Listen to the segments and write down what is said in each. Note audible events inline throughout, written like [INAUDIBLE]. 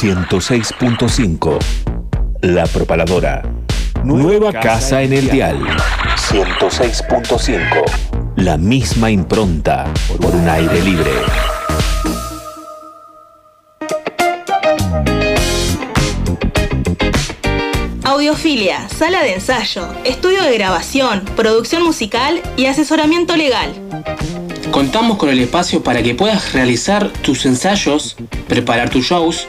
106.5. La Propaladora. Nueva casa en el dial. 106.5. La misma impronta por un aire libre. Audiofilia, sala de ensayo, estudio de grabación, producción musical y asesoramiento legal. Contamos con el espacio para que puedas realizar tus ensayos, preparar tus shows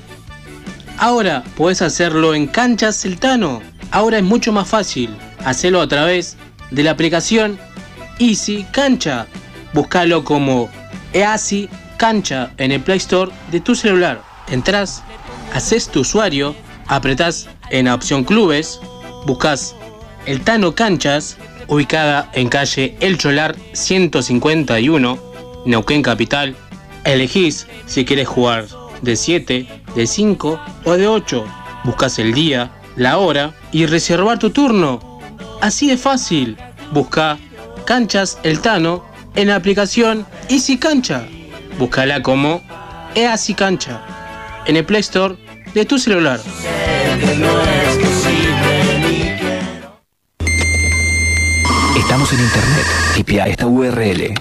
Ahora puedes hacerlo en Cancha Celtano. Ahora es mucho más fácil. Hacelo a través de la aplicación Easy Cancha. Búscalo como Easy Cancha en el Play Store de tu celular. Entrás, haces tu usuario, apretás en la opción Clubes, buscas el Tano Canchas, ubicada en calle El Cholar 151, Neuquén Capital. Elegís si quieres jugar de 7, de 5 o de 8. Buscas el día, la hora y reservar tu turno. Así de fácil. Busca Canchas El Tano en la aplicación Easy Cancha. Búscala como Easy Cancha en el Play Store de tu celular. Estamos en internet. Tipia esta URL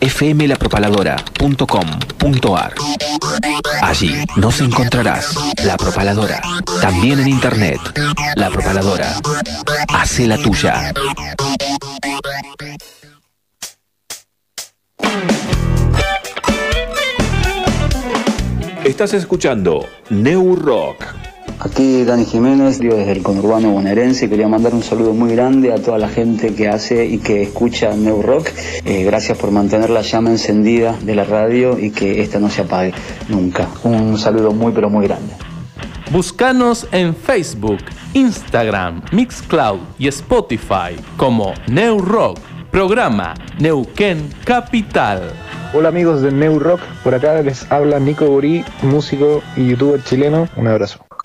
www.fmlapropaladora.com.ar. Allí nos encontrarás La Propaladora. También en internet. La Propaladora. Hace la tuya. Estás escuchando New Rock. Aquí Dani Jiménez, digo desde el conurbano bonaerense, quería mandar un saludo muy grande a toda la gente que hace y que escucha New Rock. Eh, gracias por mantener la llama encendida de la radio y que esta no se apague nunca. Un saludo muy pero muy grande. Búscanos en Facebook, Instagram, Mixcloud y Spotify como New Rock, programa Neuquén Capital. Hola amigos de New Rock, por acá les habla Nico Burí, músico y youtuber chileno. Un abrazo.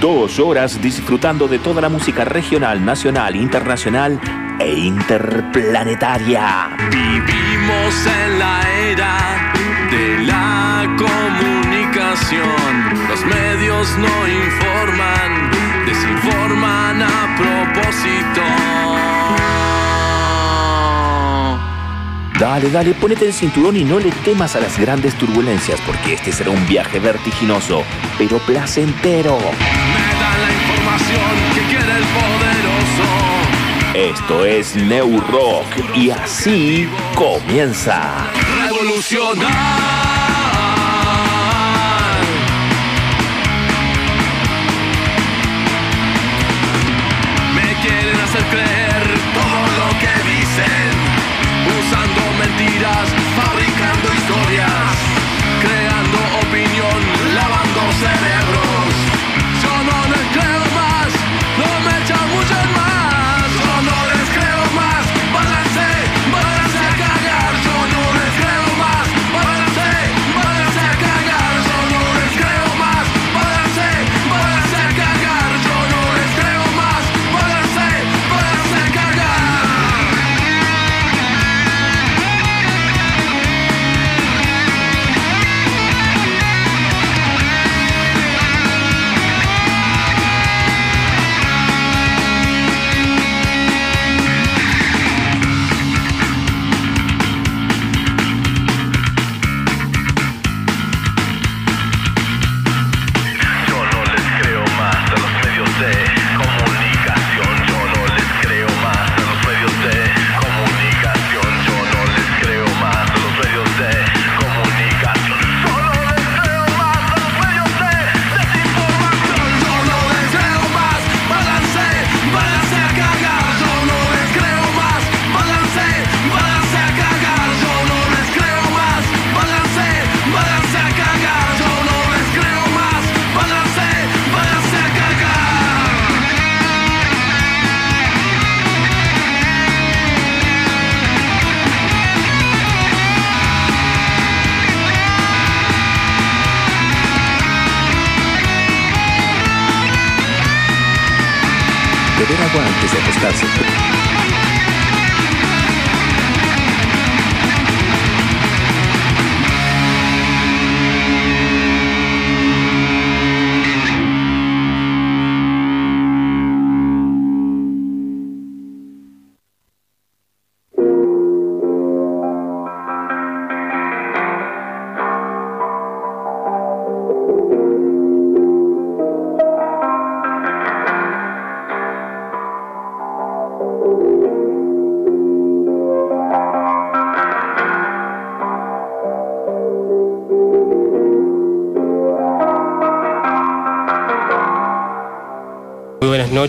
Dos horas disfrutando de toda la música regional, nacional, internacional e interplanetaria. Vivimos en la era de la comunicación. Los medios no informan, desinforman a propósito. Dale, dale, ponete el cinturón y no le temas a las grandes turbulencias, porque este será un viaje vertiginoso, pero placentero. Que quiere el poderoso. Esto es New Rock y así comienza. Revolucionar. Me quieren hacer creer todo lo que dicen, usando mentiras, fabricando historias, creando opinión, lavando cerebros.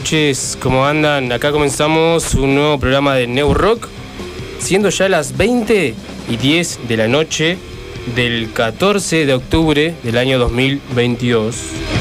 Noches, ¿cómo andan? Acá comenzamos un nuevo programa de New Rock, siendo ya las 20 y 10 de la noche del 14 de octubre del año 2022.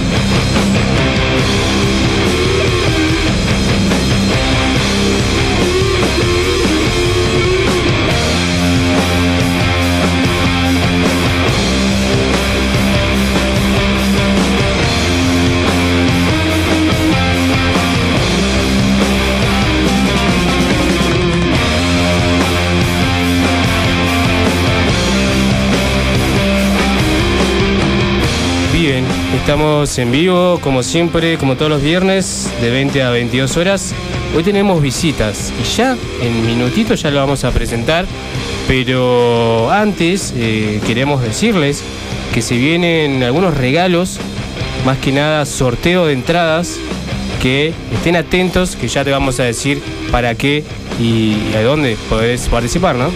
Estamos en vivo como siempre, como todos los viernes, de 20 a 22 horas. Hoy tenemos visitas y ya en minutitos ya lo vamos a presentar, pero antes eh, queremos decirles que se vienen algunos regalos, más que nada sorteo de entradas, que estén atentos, que ya te vamos a decir para qué y a dónde podés participar, ¿no?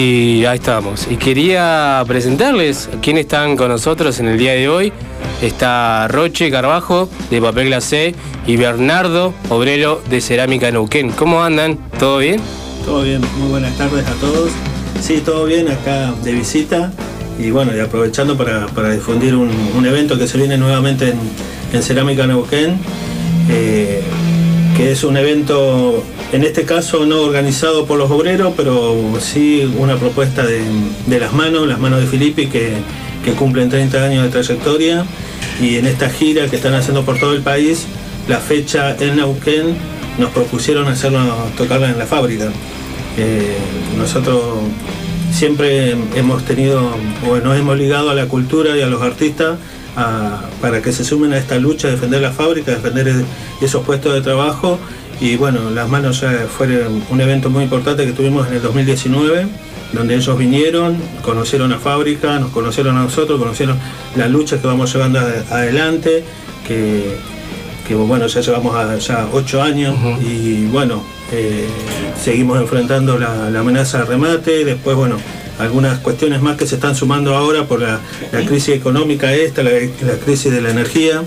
Y ahí estamos. Y quería presentarles a quienes están con nosotros en el día de hoy. Está Roche Carbajo de Papel Glacé y Bernardo Obrero de Cerámica Neuquén. ¿Cómo andan? ¿Todo bien? Todo bien, muy buenas tardes a todos. Sí, todo bien acá de visita y bueno, y aprovechando para, difundir un, evento que se viene nuevamente en, en Cerámica Neuquén, eh, que es un evento, en este caso no organizado por los obreros, pero sí una propuesta de, las manos, las manos de Filippi, que, cumplen 30 años de trayectoria y en esta gira que están haciendo por todo el país, la fecha en Neuquén nos propusieron hacerlo, tocarla en la fábrica. Eh, nosotros siempre hemos tenido, o nos hemos ligado a la cultura y a los artistas para que se sumen a esta lucha, defender la fábrica, defender esos puestos de trabajo. Y bueno, las manos ya fueron un evento muy importante que tuvimos en el 2019, donde ellos vinieron, conocieron la fábrica, nos conocieron a nosotros, conocieron las luchas que vamos llevando adelante, que, que bueno, ya llevamos a- ya ocho años y bueno, eh, seguimos enfrentando la, la amenaza de remate, después bueno, algunas cuestiones más que se están sumando ahora por la, la crisis económica esta, la, la crisis de la energía,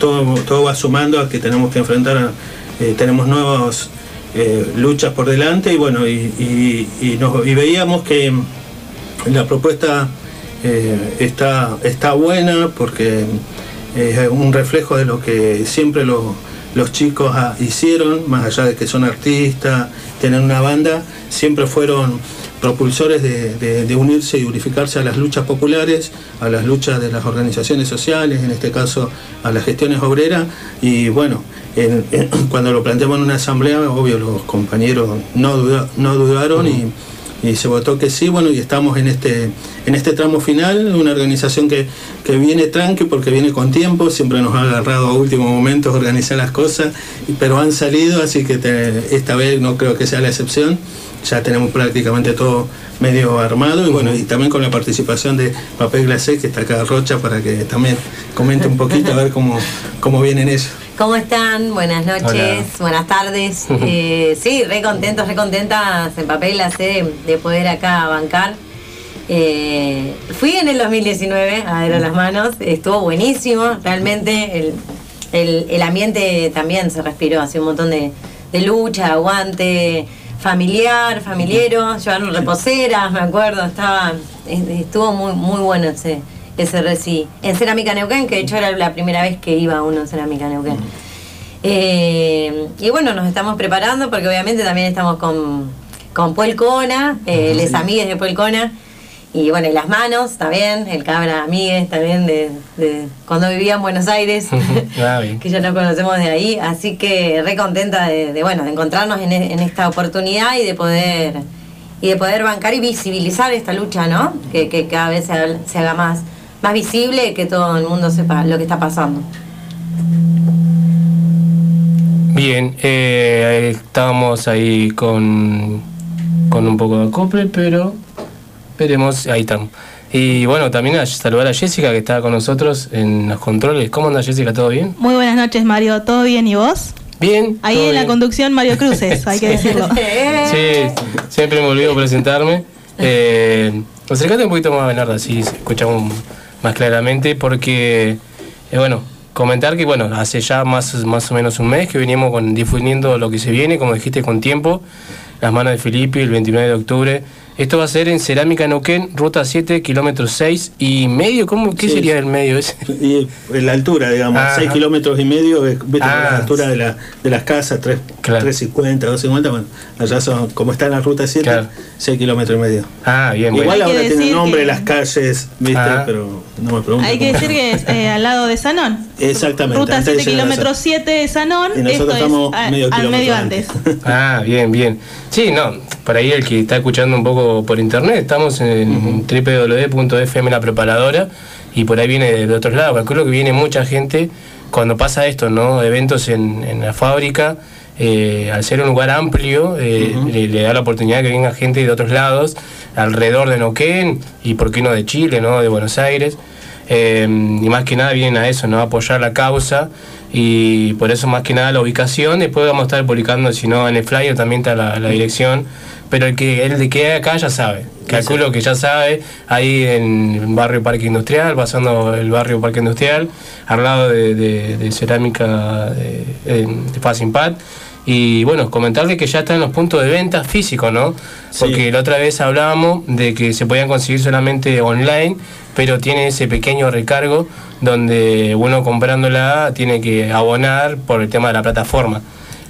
todo, todo va sumando a que tenemos que enfrentar, a- eh, tenemos nuevas eh, luchas por delante y bueno, y, veíamos que la propuesta eh, está, está buena porque es un reflejo de lo que siempre lo- los chicos ah, hicieron, más allá de que son artistas, tienen una banda, siempre fueron propulsores de, unirse y unificarse a las luchas populares, a las luchas de las organizaciones sociales, en este caso a las gestiones obreras, y bueno, en- en- [CLEARS THROAT] cuando lo planteamos en una asamblea, obvio los compañeros no, no dudaron y se votó que sí, bueno, y estamos en este, este tramo final, una organización que, viene tranqui porque viene con tiempo, siempre nos ha agarrado a último momento organizar las cosas, pero han salido, así que esta vez no creo que sea la excepción, ya tenemos prácticamente todo medio armado y bueno, y también con la participación de Papel Glacé, que está acá Rocha, para que también comente un poquito a ver cómo, cómo vienen eso. ¿Cómo están? Buenas noches, Hola. buenas tardes. [LAUGHS] Eh, sí, re contentos, re contentas en papel la de, de poder acá bancar Eh, fui en el 2019 a ver a las manos, estuvo buenísimo, realmente el, el- el ambiente también se respiró, hace un montón de, de lucha, aguante familiar, familiero, llevaron reposeras, me acuerdo, estaba, es- estuvo muy, muy bueno ese, ese reci. En Cerámica Neuquén, que de hecho era la primera vez que iba uno en Cerámica Neuquén. Eh, y bueno, nos estamos preparando porque obviamente también estamos con, con Puelcona, eh, les amigues de Puelcona. Y bueno, y las manos también, el cabra amigues también de, de cuando vivía en Buenos Aires, [LAUGHS] [LAUGHS] que ya lo conocemos de ahí. Así que re contenta de, de, bueno, de encontrarnos en, en esta oportunidad y de poder y de poder bancar y visibilizar esta lucha, ¿no? Que, que cada vez se, haga- se haga más, más visible, que todo el mundo sepa lo que está pasando. Bien, eh, estábamos ahí con, con un poco de acople, pero veremos, ahí estamos. Y bueno, también a saludar a Jessica que está con nosotros en los controles. ¿Cómo anda Jessica? ¿Todo bien? Muy buenas noches, Mario. ¿Todo bien y vos? Bien. Ahí en la conducción, Mario Cruces, hay que [LAUGHS] decirlo. [LAUGHS] Sí, siempre me olvido presentarme. Eh, acercate un poquito más, Bernardo, así se escuchamos más claramente, porque, eh, bueno, comentar que, bueno, hace ya más, más o menos un mes que venimos con, difundiendo lo que se viene, como dijiste, con tiempo, las manos de Felipe, el 29 de octubre. Esto va a ser en Cerámica Neuquén, ruta 7, kilómetro 6 y medio. ¿Cómo, ¿Qué Sí. sería el medio ese? Y en la altura, digamos. 6 kilómetros y medio, eh, viste, Ah, la altura de, la, de las casas, 3, 350, 250, bueno, allá son, como está en la ruta 7, 6 kilómetros y medio. Ah, bien, Igual bueno. Ahora tiene nombre que- las calles, viste, Ah. pero no me pregunten. Hay que decir que es eh, al lado de Sanón. Exactamente. Ruta antes de 7, llegar a kilómetro esa- 7 de Sanón. Y nosotros Esto estamos es a- medio al medio antes. antes. [LAUGHS] Ah, bien, bien. Sí, no, por ahí el que está escuchando un poco por internet, estamos en www.fm la preparadora y por ahí viene de otros lados. Calculo que viene mucha gente cuando pasa esto, ¿no? Eventos en, en la fábrica, eh, al ser un lugar amplio, eh, le, le da la oportunidad que venga gente de otros lados, alrededor de Neuquén y por qué no de Chile, ¿no? De Buenos Aires. Eh, y más que nada vienen a eso, ¿no? A apoyar la causa y por eso más que nada la ubicación. Después vamos a estar publicando, si no, en el flyer también está la, la dirección. Pero el que el de que hay acá ya sabe. Calculo que ya sabe, ahí en el barrio Parque Industrial, pasando el barrio Parque Industrial, al lado de, de- de cerámica de, de Fast Impact. Y bueno, comentarle que ya están los puntos de venta físicos, ¿no? Porque la otra vez hablábamos de que se podían conseguir solamente online, pero tiene ese pequeño recargo donde uno comprándola tiene que abonar por el tema de la plataforma.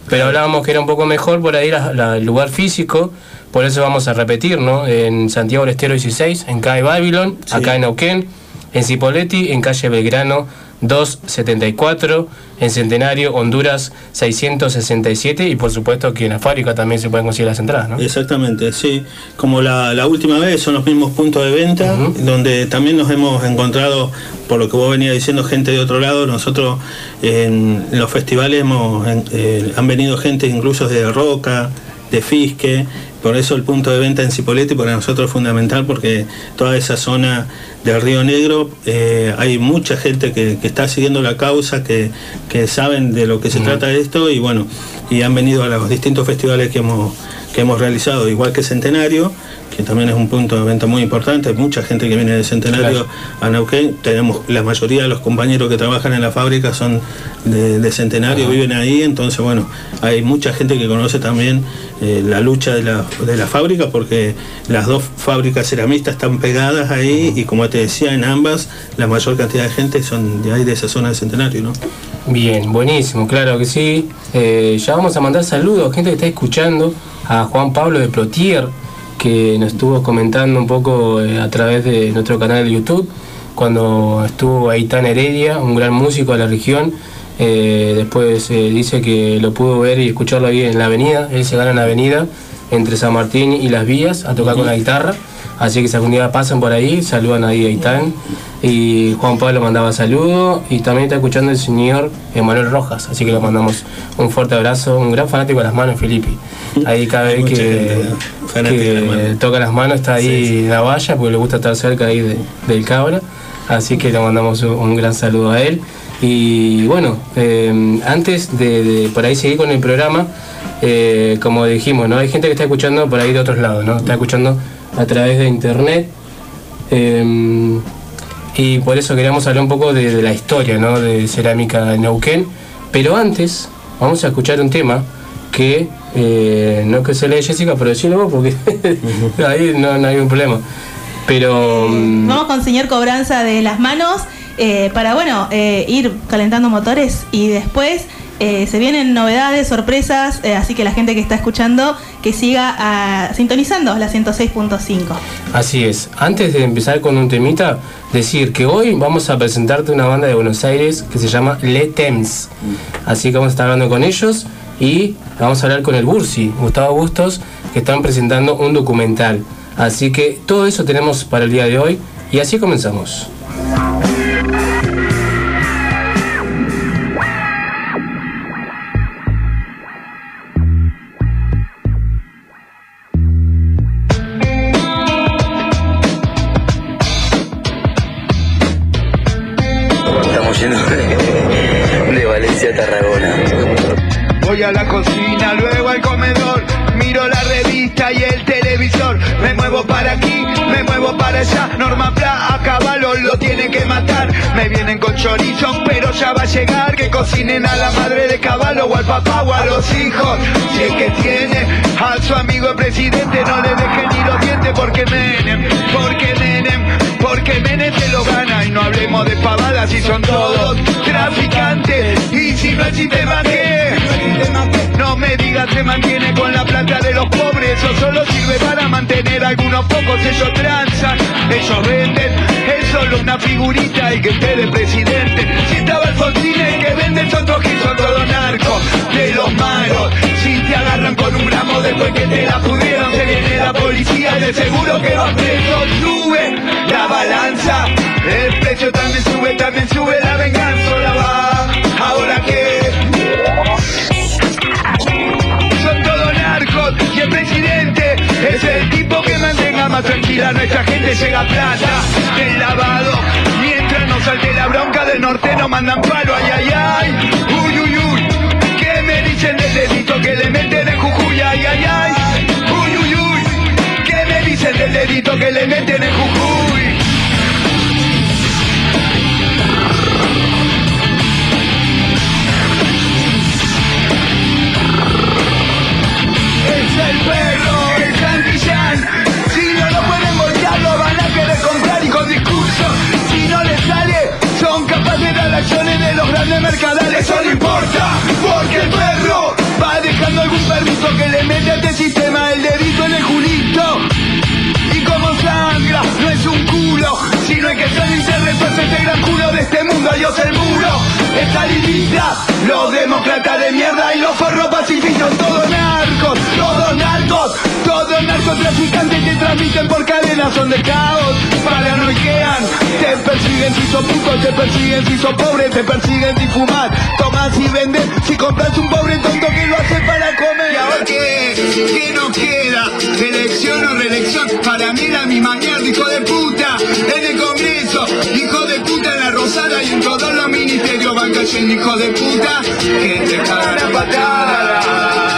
Pero hablábamos que era un poco mejor por ahí la- la- el lugar físico, por eso vamos a repetir, ¿no? En Santiago del Estero 16, en calle Babylon, acá en Neuquén, en Cipolletti, en calle Belgrano 274, en Centenario, Honduras 667 y por supuesto que en la fábrica también se pueden conseguir las entradas, ¿no? Exactamente, sí. Como la, la última vez son los mismos puntos de venta, donde también nos hemos encontrado, por lo que vos venías diciendo, gente de otro lado. Nosotros en los festivales hemos, en- eh, han venido gente incluso de Roca, de Fisque, por eso el punto de venta en Cipolletti para nosotros es fundamental porque toda esa zona del Río Negro eh, hay mucha gente que, que está siguiendo la causa, que, que saben de lo que se trata esto y bueno, y han venido a los distintos festivales que hemos, que hemos realizado, igual que Centenario, que también es un punto de venta muy importante, mucha gente que viene de Centenario a Neuquén, tenemos la mayoría de los compañeros que trabajan en la fábrica son de, de Centenario, viven ahí, entonces bueno, hay mucha gente que conoce también eh, la lucha de la, de la fábrica porque las dos fábricas ceramistas están pegadas ahí y como te decía, en ambas la mayor cantidad de gente son de ahí, de esa zona de Centenario, ¿no? Bien, buenísimo, claro que sí. Eh, ya vamos a mandar saludos, gente que está escuchando, a Juan Pablo de Plotier, que nos estuvo comentando un poco eh, a través de nuestro canal de YouTube, cuando estuvo Aitán Heredia, un gran músico de la región. Eh, después eh, dice que lo pudo ver y escucharlo ahí en la avenida, él se gana en la avenida entre San Martín y Las Vías a tocar con la guitarra. Así que si algún día pasan por ahí, saludan ahí a Aitán. Y Juan Pablo mandaba saludos. Y también está escuchando el señor Emanuel Rojas. Así que le mandamos un fuerte abrazo. Un gran fanático de las manos, Felipe. Ahí cada vez que, toca las manos está ahí en la valla porque le gusta estar cerca ahí de- del cabra. Así que le mandamos un, un gran saludo a él. Y bueno, eh, antes de, de por ahí seguir con el programa, eh, como dijimos, ¿no? Hay gente que está escuchando por ahí de otros lados, ¿no? Está escuchando a través de internet Eh, y por eso queríamos hablar un poco de, de la historia ¿no? de cerámica en Neuquén. Pero antes vamos a escuchar un tema que eh, no que se lee Jessica, pero decirlo vos porque [LAUGHS] [LAUGHS] ahí no, no hay un problema. Pero mm, Vamos con señor Cobranza de las manos eh, para, bueno, eh, ir calentando motores y después eh, se vienen novedades, sorpresas, eh, así que la gente que está escuchando que siga ah, sintonizando la 106.5. Así es. Antes de empezar con un temita, decir que hoy vamos a presentarte una banda de Buenos Aires que se llama Le Temps. Así que vamos a estar hablando con ellos y vamos a hablar con el Bursi, Gustavo Bustos, que están presentando un documental. Así que todo eso tenemos para el día de hoy y así comenzamos. Solo sirve para mantener algunos pocos, ellos transan, ellos venden, es solo una figurita el que esté de presidente. Si estaba Alfonsín el que vende otro que son todos narcos, de los malos. Si te agarran con un gramo después que te la pudieron, se viene la policía, de seguro que va preso, sube la balanza, el precio también sube, también sube la venganza, la va, ahora que el presidente. Es el tipo que mantenga más tranquila nuestra gente llega plata del lavado. Mientras no salte la bronca del norte no mandan palo ay ay ay. Uy uy uy. ¿qué me dicen del dedito que le meten en Jujuy ay ay ay. Uy uy uy. ¿qué me dicen del dedito que le meten en Jujuy acciones de. Eso no importa, porque el perro va dejando algún perrito que le mete a este sistema el dedito en el culito. Y como sangra, no es un culo, sino el que sale y se retuerce este gran culo de este mundo. Adiós el muro, está lista, los demócratas de mierda y los forros pacifistas, todos narcos, todos narcos, todos narcotraficantes que transmiten por cadenas son de caos, paranoiquean, te persiguen si sos puto, te persiguen si sos pobre, te persiguen si fumas, tomas y vendes, si compras un pobre tonto que lo hace para comer. ¿Y ahora qué? ¿Qué nos queda? ¿Elección o reelección? Para mí la misma mierda, hijo de puta, en Hijo de puta en la Rosada y en todos los ministerios van cayendo, hijo de puta, que te cagan a patada.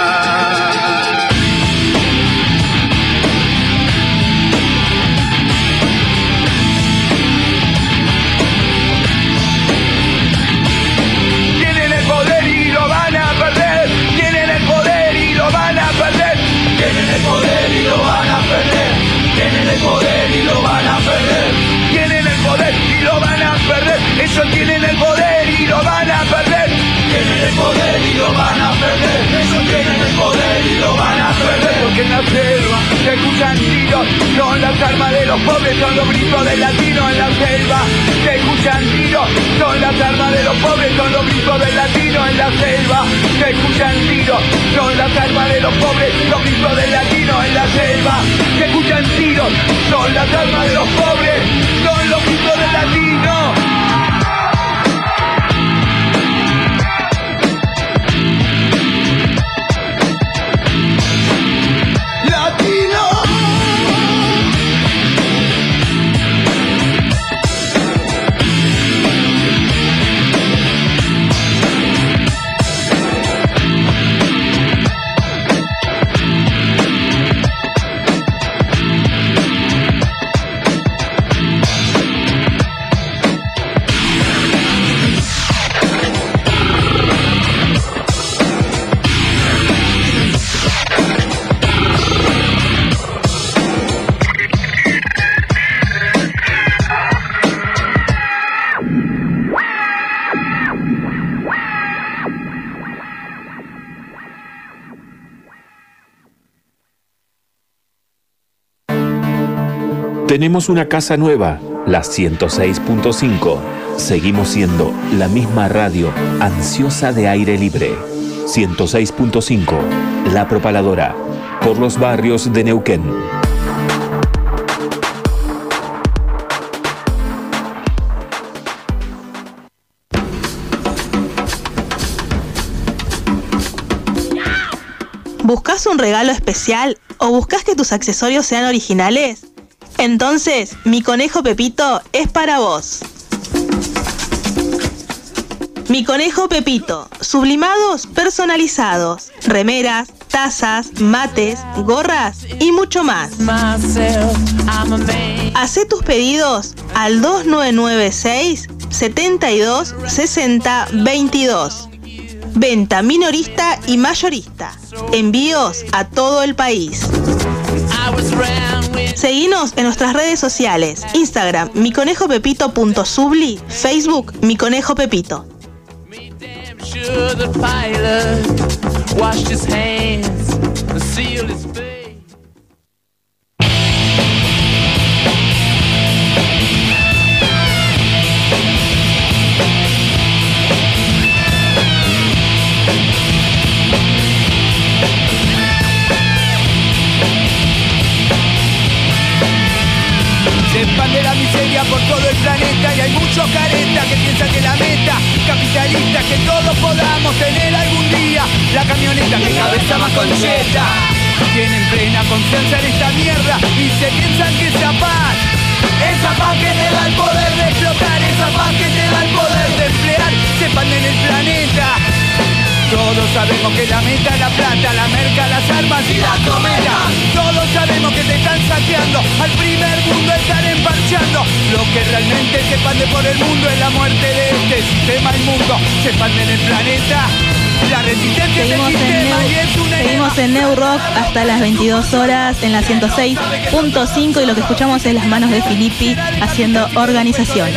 Ellos tienen el poder y lo van a perder. Tienen el poder y lo van a perder. Ellos tienen el poder y lo van a perder. Porque en la selva se escuchan tiros. Son las armas de los pobres, son los gritos del latino en la selva. Se escuchan tiros. Son las armas de los pobres, son los gritos del latino en la selva. Se escuchan tiros. Son las armas de los pobres, los gritos del latino en la selva. Se escuchan tiros. Son las armas de los pobres, son los gritos del latino. Tenemos una casa nueva, la 106.5. Seguimos siendo la misma radio ansiosa de aire libre. 106.5, La Propaladora, por los barrios de Neuquén. ¿Buscas un regalo especial o buscas que tus accesorios sean originales? Entonces, mi conejo Pepito es para vos. Mi conejo Pepito, sublimados personalizados, remeras, tazas, mates, gorras y mucho más. Hacé tus pedidos al 2996 72 60 22. Venta minorista y mayorista. Envíos a todo el país. Seguinos en nuestras redes sociales. Instagram, miconejopepito.subli, Facebook, Mi Conejo Pepito. Miseria por todo el planeta y hay muchos caretas que piensan que la meta capitalista que todos podamos tener algún día la camioneta que cabeza más concheta. Tienen plena confianza en esta mierda y se piensan que esa paz, esa paz que te da el poder de explotar, esa paz que te da el poder de emplear, se en el planeta. Todos sabemos que la meta la plata, la merca, las armas y la cometa. Todos sabemos que te están saqueando, al primer mundo están emparchando. Lo que realmente se expande por el mundo es la muerte de este sistema inmundo. Se expande en el planeta. La resistencia Seguimos del en, sistema Neu, y es una seguimos en Neu Rock hasta las 22 horas en la 106.5 y lo que escuchamos es las manos de Filippi haciendo organización.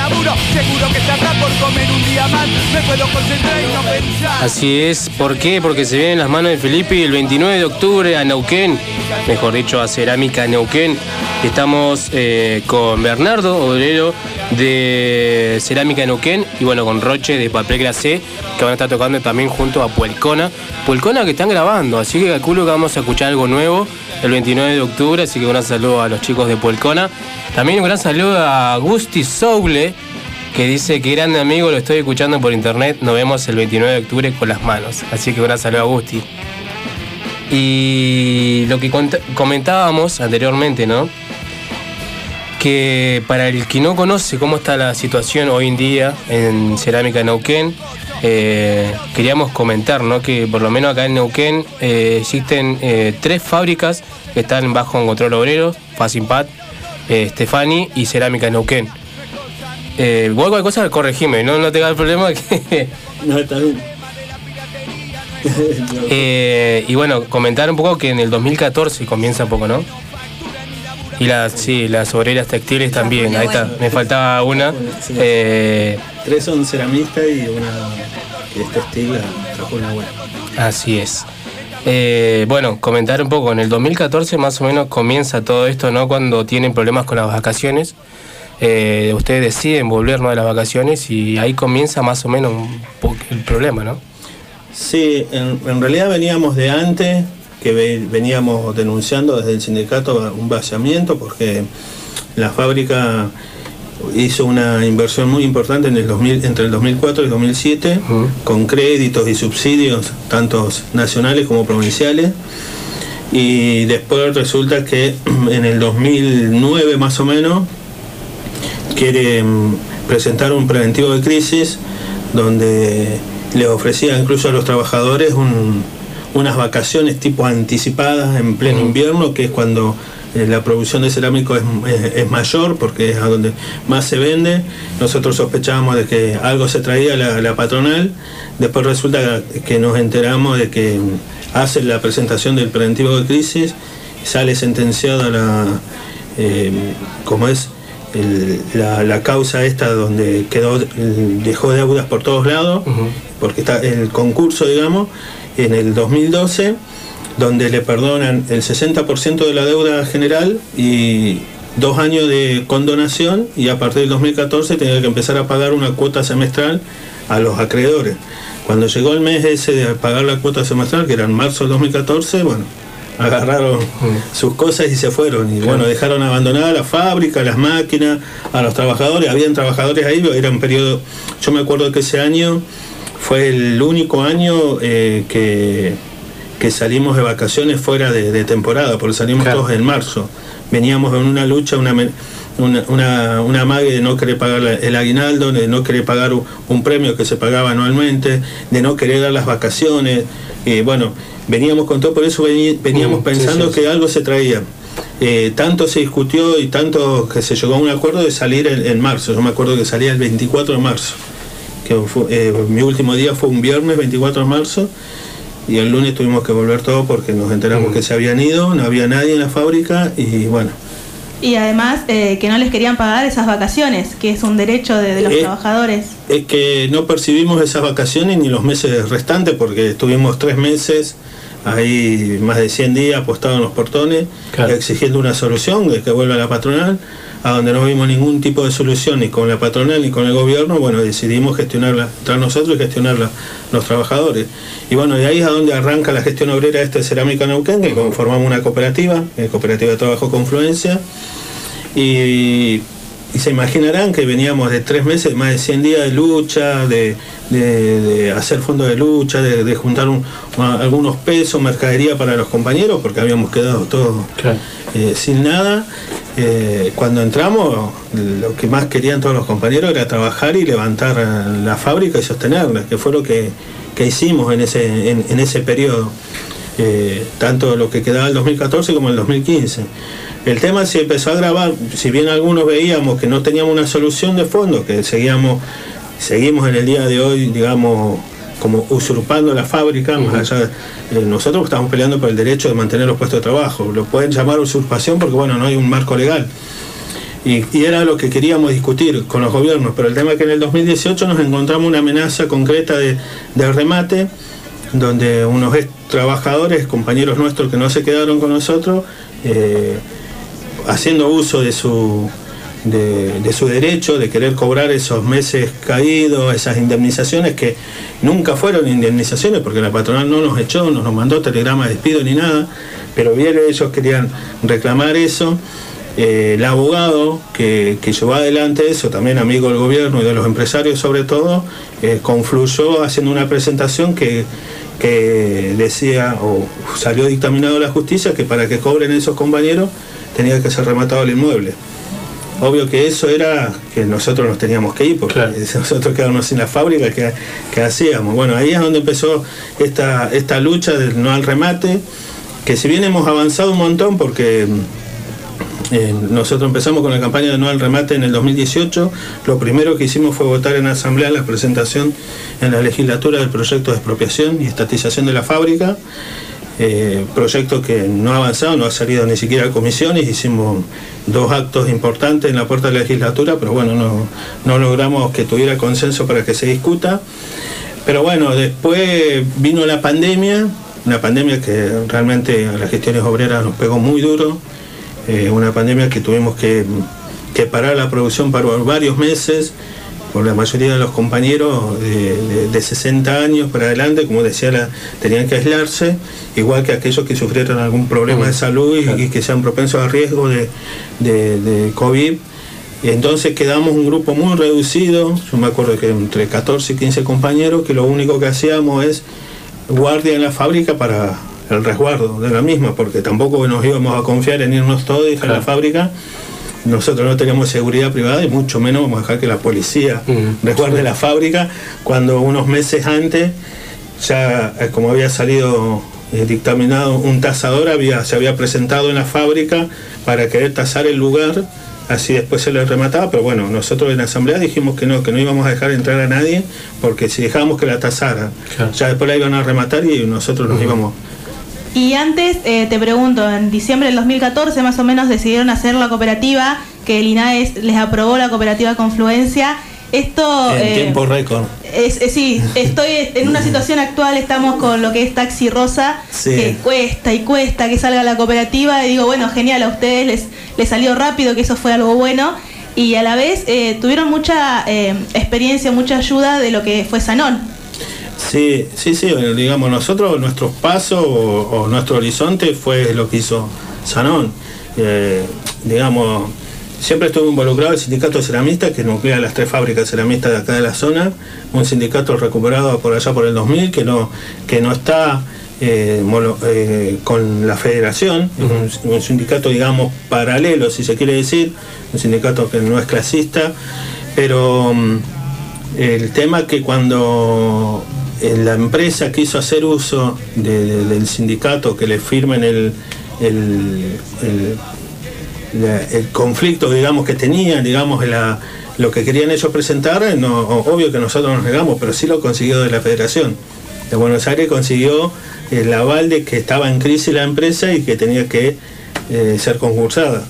Así es, ¿por qué? Porque se vienen las manos de Felipe el 29 de octubre a Neuquén, mejor dicho a Cerámica Neuquén. Estamos eh, con Bernardo Obrero de Cerámica Neuquén y bueno, con Roche de Papel Glacé, que van a estar tocando también junto a Puelcona. Puelcona que están grabando, así que calculo que vamos a escuchar algo nuevo el 29 de octubre, así que un gran saludo a los chicos de Puelcona. También un gran saludo a Gusti Soule, que dice que grande amigo, lo estoy escuchando por internet, nos vemos el 29 de octubre con las manos. Así que un gran saludo a Gusti. Y lo que comentábamos anteriormente, ¿no? Que para el que no conoce cómo está la situación hoy en día en Cerámica Neuquén, eh, queríamos comentar, ¿no? Que por lo menos acá en Neuquén eh, existen eh, tres fábricas que están bajo control obrero, Facimpat, Stefani y Cerámica Neuquén. Eh, cualquier cosa corregime, no, no tengas el problema que... [LAUGHS] No, está bien. [LAUGHS] Y bueno, comentar un poco que en el 2014 comienza un poco, ¿no? Y las, sí, las obreras textiles también, ahí está, me faltaba una. Eh, Tres son ceramistas y una que es textil, trajo una buena. así es. Eh, bueno, comentar un poco, en el 2014 más o menos comienza todo esto, ¿no? Cuando tienen problemas con las vacaciones. Eh, ustedes deciden volver ¿no? de las vacaciones y ahí comienza más o menos un poco el problema, ¿no? Sí, en, en realidad veníamos de antes, que ve- veníamos denunciando desde el sindicato un vaciamiento porque la fábrica hizo una inversión muy importante en el 2000, entre el 2004 y el 2007 con créditos y subsidios, tantos nacionales como provinciales. Y después resulta que [CLEARS THROAT] en el 2009 más o menos quiere mm, presentar un preventivo de crisis donde le ofrecía incluso a los trabajadores un- unas vacaciones tipo anticipadas en pleno invierno, que es cuando eh, la producción de cerámico es, es- es mayor porque es a donde más se vende. Nosotros sospechábamos de que algo se traía la, la patronal, después resulta que nos enteramos de que hace la presentación del preventivo de crisis, sale sentenciada la, eh, como es, el- la, la causa esta donde quedó dejó deudas por todos lados porque está el concurso digamos en el 2012 donde le perdonan el 60% de la deuda general y dos años de condonación y a partir del 2014 tenía que empezar a pagar una cuota semestral a los acreedores. Cuando llegó el mes ese de pagar la cuota semestral, que era en marzo del 2014, bueno, agarraron sus cosas y se fueron. Y bueno, dejaron abandonada la fábrica, las máquinas, a los trabajadores. Habían trabajadores ahí, era un periodo. Yo me acuerdo que ese año fue el único año eh, que, que salimos de vacaciones fuera de, de temporada, porque salimos todos en marzo. Veníamos en una lucha, una, una, una, una mague de no querer pagar el aguinaldo, de no querer pagar un, premio que se pagaba anualmente, de no querer dar las vacaciones. Y bueno, veníamos con todo, por eso vení- veníamos Mm, sí, pensando sí, sí. que algo se traía. Eh, tanto se discutió y tanto que se llegó a un acuerdo de salir en, en marzo. Yo me acuerdo que salía el 24 de marzo. Que fue- eh, mi último día fue un viernes 24 de marzo y el lunes tuvimos que volver todo porque nos enteramos que se habían ido, no había nadie en la fábrica y bueno, Y además eh, que no les querían pagar esas vacaciones, que es un derecho de, de los Eh, trabajadores. es que no percibimos esas vacaciones ni los meses restantes porque estuvimos tres meses ahí más de 100 días apostados en los portones exigiendo una solución de que vuelva la patronal a donde no vimos ningún tipo de solución ni con la patronal ni con el gobierno bueno decidimos gestionarla entre nosotros y gestionarla los trabajadores. Y bueno de ahí es a donde arranca la gestión obrera esta de Cerámica Neuquén que conformamos una cooperativa cooperativa de trabajo Confluencia y, y se imaginarán que veníamos de tres meses, más de 100 días de lucha, de, de- de hacer fondos de lucha, de, de juntar un- algunos pesos, mercadería para los compañeros, porque habíamos quedado todos eh, sin nada. Eh, cuando entramos, lo que más querían todos los compañeros era trabajar y levantar la fábrica y sostenerla, que fue lo que, que hicimos en ese, en, en ese periodo. Eh, tanto lo que quedaba el 2014 como el 2015. El tema se empezó a grabar, si bien algunos veíamos que no teníamos una solución de fondo, que seguíamos, seguimos en el día de hoy, digamos, como usurpando la fábrica, más allá de- eh, nosotros estamos peleando por el derecho de mantener los puestos de trabajo. Lo pueden llamar usurpación porque bueno, no hay un marco legal. Y, y era lo que queríamos discutir con los gobiernos, pero el tema es que en el 2018 nos encontramos una amenaza concreta de, de remate, donde unos ex trabajadores, compañeros nuestros que no se quedaron con nosotros, eh, haciendo uso de su, de, su derecho de querer cobrar esos meses caídos, esas indemnizaciones que nunca fueron indemnizaciones porque la patronal no nos echó, no nos mandó telegrama de despido ni nada, pero bien ellos querían reclamar eso. Eh, el abogado que, que llevó adelante eso, también amigo del gobierno y de los empresarios sobre todo, eh, confluyó haciendo una presentación que, que decía, o salió dictaminado la justicia, que para que cobren esos compañeros tenía que ser rematado el inmueble. Obvio que eso era que nosotros nos teníamos que ir, porque si [LAUGHS] nosotros quedarnos sin la fábrica, ¿qué, qué hacíamos? Bueno, ahí es donde empezó esta, esta lucha del no al remate, que si bien hemos avanzado un montón, porque eh, nosotros empezamos con la campaña de no al remate en el 2018. Lo primero que hicimos fue votar en asamblea la presentación en la legislatura del proyecto de expropiación y estatización de la fábrica. Eh, proyecto que no ha avanzado, no ha salido ni siquiera a comisiones. Hicimos dos actos importantes en la puerta de la legislatura, pero bueno, no, no logramos que tuviera consenso para que se discuta. Pero bueno, después vino la pandemia, una pandemia que realmente a las gestiones obreras nos pegó muy duro, eh, una pandemia que tuvimos que, que parar la producción por varios meses, por la mayoría de los compañeros de, de- de 60 años para adelante, como decía, la- tenían que aislarse, igual que aquellos que sufrieron algún problema de salud y, y que sean propensos a riesgo de, de- COVID. Y entonces quedamos un grupo muy reducido, yo me acuerdo que entre 14 y 15 compañeros, que lo único que hacíamos es guardia en la fábrica para el resguardo de la misma, porque tampoco nos íbamos a confiar en irnos todos y dejar la fábrica. Nosotros no tenemos seguridad privada y mucho menos vamos a dejar que la policía resguarde la fábrica cuando unos meses antes ya eh, como había salido eh, dictaminado un tasador había, se había presentado en la fábrica para querer tasar el lugar así después se le remataba pero bueno nosotros en la asamblea dijimos que no que no íbamos a dejar entrar a nadie porque si dejábamos que la tasara ya después la iban a rematar y nosotros nos íbamos Y antes eh, te pregunto, en diciembre del 2014 más o menos decidieron hacer la cooperativa, que el INAES les aprobó la cooperativa Confluencia. Esto... En eh, tiempo récord. es, es- sí, [LAUGHS] estoy en una situación actual, estamos con lo que es Taxi Rosa, Sí. que cuesta y cuesta que salga la cooperativa, y digo, bueno, genial, a ustedes les, les salió rápido, que eso fue algo bueno, y a la vez eh, tuvieron mucha eh, experiencia, mucha ayuda de lo que fue Sanón. Sí, sí, sí, bueno, digamos, nosotros, nuestros pasos o, o nuestro horizonte fue lo que hizo Sanón. Eh, digamos, siempre estuvo involucrado el sindicato de ceramistas que nuclea las tres fábricas ceramistas de acá de la zona, un sindicato recuperado por allá por el 2000 que no, que no está eh, mono- eh, con la federación, un, un sindicato, digamos, paralelo, si se quiere decir, un sindicato que no es clasista, pero... mm, el tema que cuando la empresa quiso hacer uso de- de- del sindicato que le firmen el, el, el- el conflicto digamos que tenían, digamos la- lo que querían ellos presentar, no, obvio que nosotros nos negamos, pero sí lo consiguió de la federación. De Buenos Aires consiguió el aval de que estaba en crisis la empresa y que tenía que eh, ser concursada.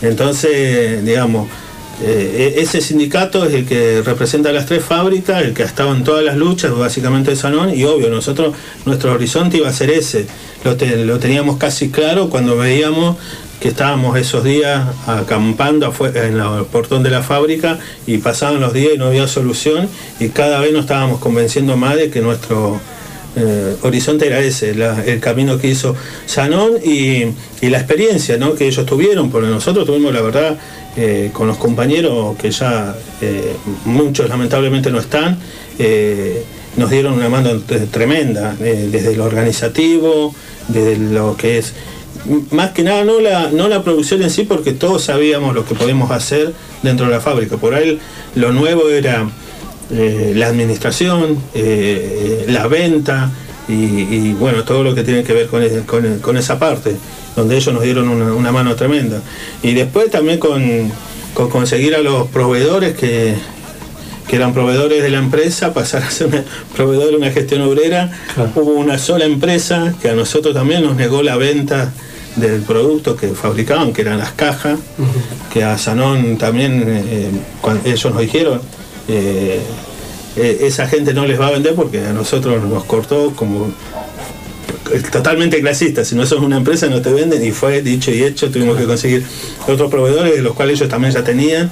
Entonces, digamos, eh, e- ese sindicato es el que representa las tres fábricas, el que ha estado en todas las luchas, básicamente de Sanón, y obvio, nosotros, nuestro horizonte iba a ser ese. Lo, lo teníamos casi claro cuando veíamos que estábamos esos días acampando en el portón de la fábrica y pasaban los días y no había solución y cada vez nos estábamos convenciendo más de que nuestro eh, horizonte era ese, el camino que hizo Sanón y, la experiencia que ellos tuvieron, porque nosotros tuvimos la verdad eh, con los compañeros que ya eh, muchos lamentablemente no están, eh, nos dieron una mano tremenda, desde lo organizativo, desde lo que es, más que nada no la, no la producción en sí, porque todos sabíamos lo que podemos hacer dentro de la fábrica, por ahí lo nuevo era eh, la administración, eh, la venta y, y, bueno, todo lo que tiene que ver con, e- con- con esa parte, donde ellos nos dieron una, una mano tremenda. Y después también con, con conseguir a los proveedores que, que eran proveedores de la empresa, pasar a ser una, proveedor de una gestión obrera. Hubo una sola empresa que a nosotros también nos negó la venta del producto que fabricaban, que eran las cajas, que a Sanón también eh, ellos nos dijeron, eh, eh, esa gente no les va a vender porque a nosotros nos cortó como totalmente clasista, si no sos una empresa no te venden y fue dicho y hecho, tuvimos que conseguir otros proveedores de los cuales ellos también ya tenían,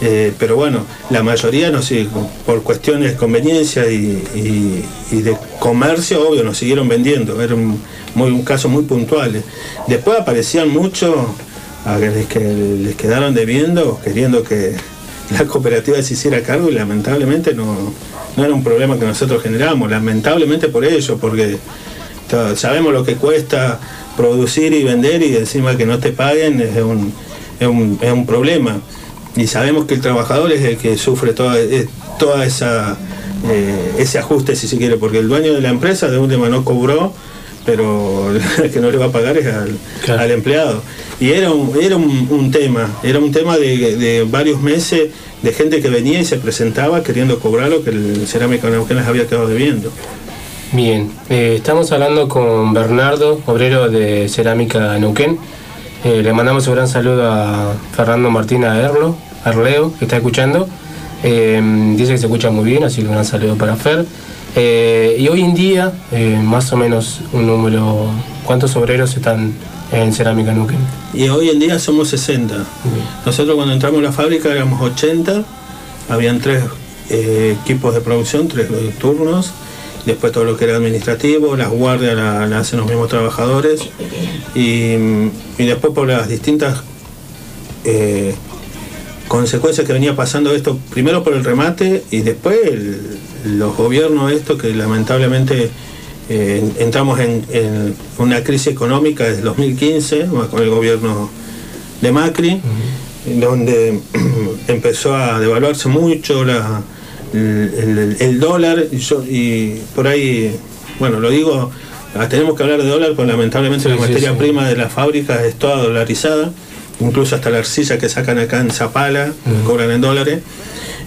eh, pero bueno, la mayoría no sí, por cuestiones de conveniencia y, de comercio, obvio, nos siguieron vendiendo, era un, muy, un caso muy puntual. Después aparecían muchos a que que les quedaron debiendo, queriendo que la cooperativa se hiciera cargo y lamentablemente no, no era un problema que nosotros generamos, lamentablemente por ello, porque sabemos lo que cuesta producir y vender y encima que no te paguen es un, es un, es un problema. Y sabemos que el trabajador es el que sufre toda, toda esa eh, ese ajuste si se quiere, porque el dueño de la empresa de última no cobró, pero [LAUGHS] el que no le va a pagar es al, al empleado. Y era un, era un, tema, era un tema de, varios meses de gente que venía y se presentaba queriendo cobrar lo que el Cerámica Neuquén les había quedado debiendo. Bien, eh, estamos hablando con Bernardo, obrero de Cerámica Neuquén. Eh, le mandamos un gran saludo a Fernando Martínez Erlo, Arleo, que está escuchando. Eh, dice que se escucha muy bien, así que un gran saludo para Fer. Eh, y hoy en día, eh, más o menos un número, ¿cuántos obreros están en Cerámica Neuquén? Y hoy en día somos 60. Nosotros cuando entramos a la fábrica éramos 80, habían tres eh, equipos de producción, tres turnos, después todo lo que era administrativo, las guardias la, la hacen los mismos trabajadores, y, y después por las distintas eh, consecuencias que venía pasando esto, primero por el remate y después el- los gobiernos estos que lamentablemente eh, entramos en, en una crisis económica desde 2015 con el gobierno de Macri, donde [CLEARS THROAT] empezó a devaluarse mucho la- el, el- el dólar y, yo- y por ahí, bueno, lo digo, ah, tenemos que hablar de dólar porque lamentablemente Sí, la materia sí. prima de las fábricas es toda dolarizada, incluso hasta la arcilla que sacan acá en Zapala, cobran en dólares.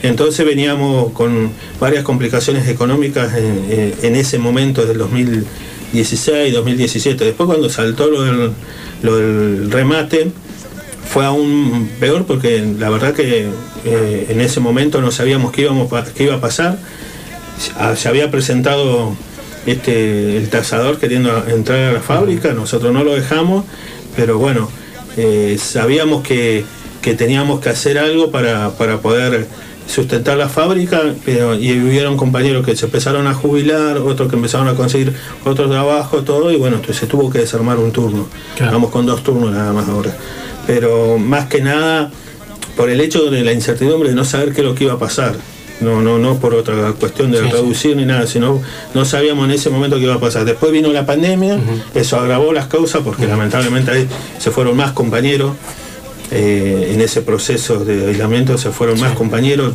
Entonces veníamos con varias complicaciones económicas en, en- en ese momento del 2016, 2017. Después cuando saltó lo del, lo del remate, fue aún peor porque la verdad que eh, en ese momento no sabíamos qué, íbamos, pa- qué iba a pasar. Se había presentado este, el tasador queriendo entrar a la fábrica, nosotros no lo dejamos, pero bueno, eh, sabíamos que, que teníamos que hacer algo para, para poder sustentar la fábrica, pero, y hubieron compañeros que se empezaron a jubilar, otros que empezaron a conseguir otro trabajo, todo, y bueno, entonces se tuvo que desarmar un turno. Vamos con dos turnos nada más ahora. Pero más que nada, por el hecho de la incertidumbre de no saber qué es lo que iba a pasar. No, no, no por otra cuestión de Sí, sí. reducir ni nada, sino no sabíamos en ese momento qué iba a pasar. Después vino la pandemia, eso agravó las causas porque lamentablemente ahí se fueron más compañeros. Eh, en ese proceso de aislamiento se fueron más compañeros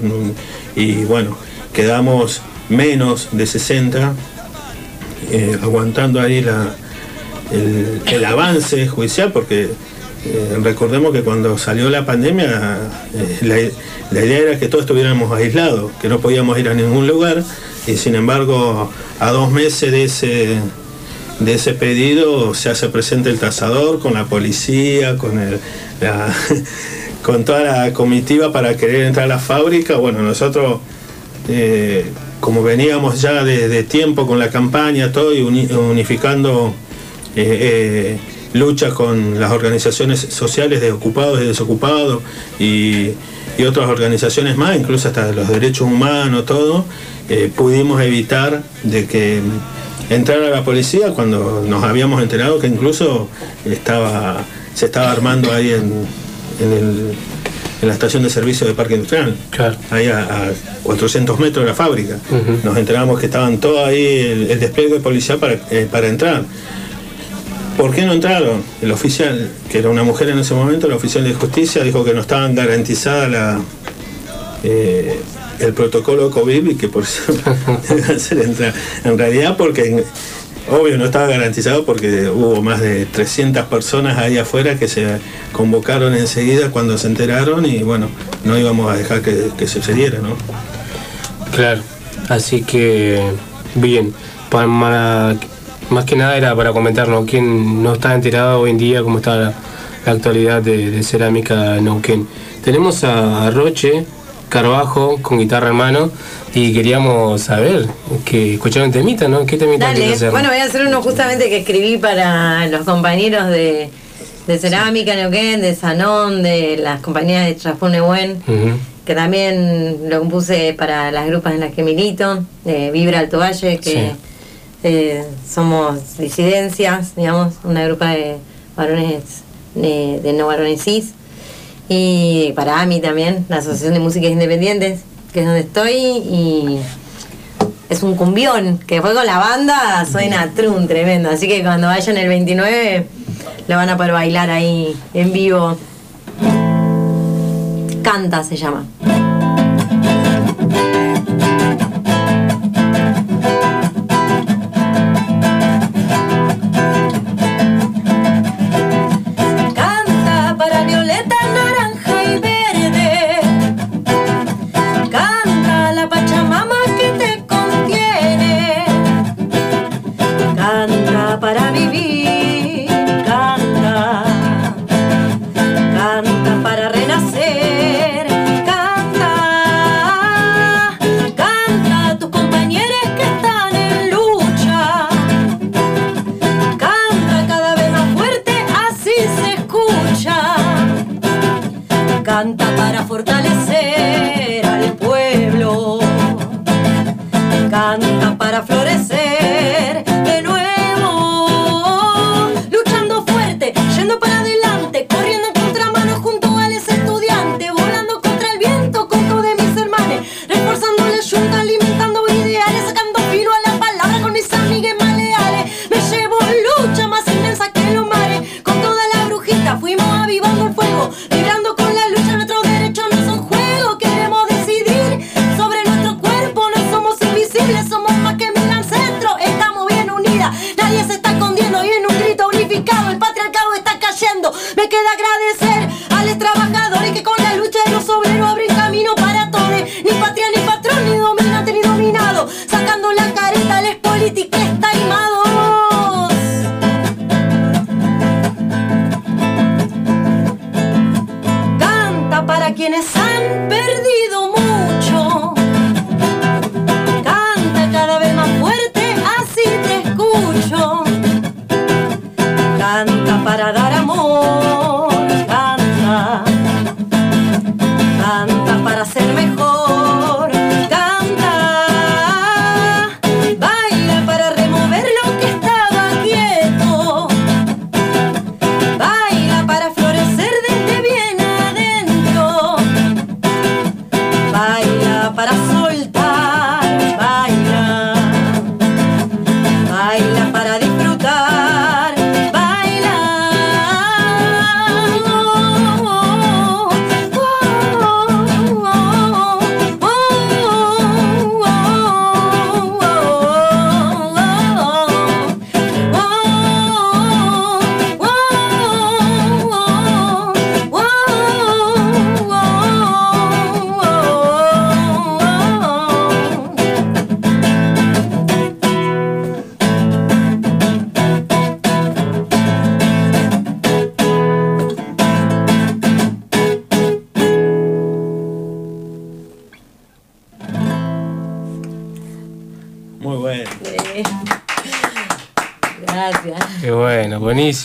y bueno, quedamos menos de 60 eh, aguantando ahí la, el, el avance judicial porque eh, recordemos que cuando salió la pandemia la, la idea era que todos estuviéramos aislados, que no podíamos ir a ningún lugar y sin embargo a dos meses de ese de ese pedido se hace presente el tasador con la policía, con el, con toda la comitiva para querer entrar a la fábrica. Bueno, nosotros eh, como veníamos ya de, de tiempo con la campaña, todo y uni- unificando eh, eh, luchas con las organizaciones sociales de ocupados y desocupados y, otras organizaciones más, incluso hasta los derechos humanos, todo, eh, pudimos evitar de que entrara la policía cuando nos habíamos enterado que incluso estaba se estaba armando ahí en, en el- en la estación de servicio de Parque Industrial, ahí a, a 400 metros de la fábrica. Nos enteramos que estaban todos ahí, el, el despliegue policial para, eh, para entrar. ¿Por qué no entraron? El oficial, que era una mujer en ese momento, el oficial de justicia, dijo que no estaban garantizadas la, eh, el protocolo COVID y que por eso [LAUGHS] [LAUGHS] ser entrar. En realidad, porque en- obvio no estaba garantizado porque hubo más de 300 personas ahí afuera que se convocaron enseguida cuando se enteraron y bueno, no íbamos a dejar que, que sucediera, ¿no? Claro, así que bien, Pa- ma- más que nada era para comentarnos quién no está enterado hoy en día cómo está la, actualidad de, de Cerámica Neuquén. Tenemos a Roche Carbajo con guitarra en mano y queríamos saber que escucharon temita, ¿no? ¿Qué temita Dale, bueno, voy a hacer uno justamente que escribí para los compañeros de, de Cerámica Neuquén, de Sanón, de las compañías de Neuquén, Ujú. que también lo compuse para las grupas en las que milito, de Vibra Alto Valle, que Sí. eh, somos disidencias, digamos, una grupa de varones de, de no varones cis. Y para AMI también, la Asociación de Músicas Independientes, que es donde estoy, y es un cumbión, que fue con la banda, suena trun, tremendo. Así que cuando vayan el 29, lo van a poder bailar ahí en vivo. Canta se llama. canta para fortalecer al pueblo, canta para florecer.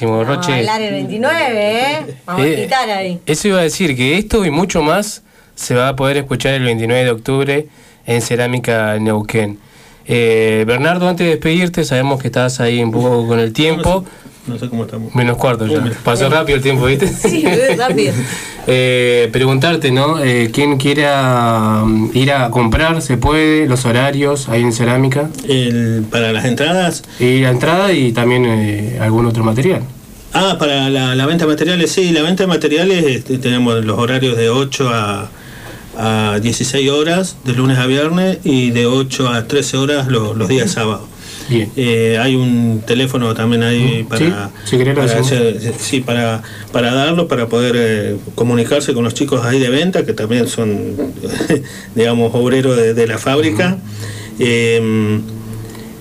Buenísimo, Vamos Roche. bailar el 29, ¿eh? Vamos Eh, a quitar ahí. Eso iba a decir que esto y mucho más se va a poder escuchar el 29 de octubre en Cerámica Neuquén. Eh, Bernardo, antes de despedirte, sabemos que estás ahí un poco con el tiempo. No sé cómo estamos. Menos cuarto ya. Pasó rápido el tiempo, ¿viste? Sí, rápido. [LAUGHS] Eh, preguntarte, ¿no? Eh, ¿Quién quiera mm, ir a comprar? ¿Se puede? ¿Los horarios ahí en Cerámica? para las entradas. Y la entrada y también eh, algún otro material. Ah, para la, la venta de materiales, sí, la venta de materiales este, tenemos los horarios de 8 a, a 16 horas, de lunes a viernes, y de 8 a 13 horas los, los días sábados. Bien. Eh, hay un teléfono también ahí para, si para hacer- sí, para, para darlo, para poder eh, comunicarse con los chicos ahí de venta, que también son, [LAUGHS] digamos, obreros de, de la fábrica. Eh,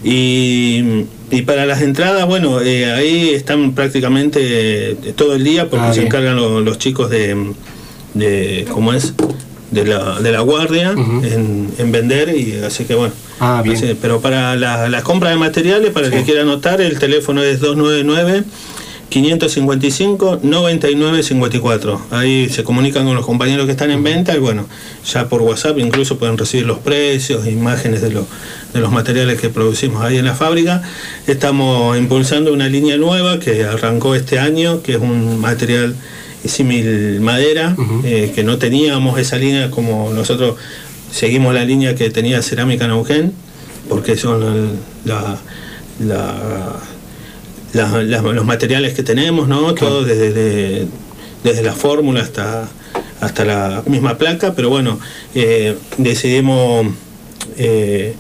y, y para las entradas, bueno, eh, ahí están prácticamente eh, todo el día porque Ah, se encargan lo- los chicos de, de ¿cómo es? De la, de la guardia en, en vender y así que bueno. Ah, bien. Así- pero para la, la compra de materiales, para el que quiera anotar, el teléfono es 299 555 9954. Ahí se comunican con los compañeros que están en venta y bueno, ya por WhatsApp incluso pueden recibir los precios, imágenes de, lo- de los materiales que producimos ahí en la fábrica. Estamos impulsando una línea nueva que arrancó este año, que es un material símil madera, eh, que no teníamos esa línea como nosotros seguimos la línea que tenía Cerámica Neuquén, porque son la- la- la- la- los materiales que tenemos, ¿no? Todo desde, de- desde la fórmula hasta, hasta la misma placa, pero bueno, eh, decidimos, eh,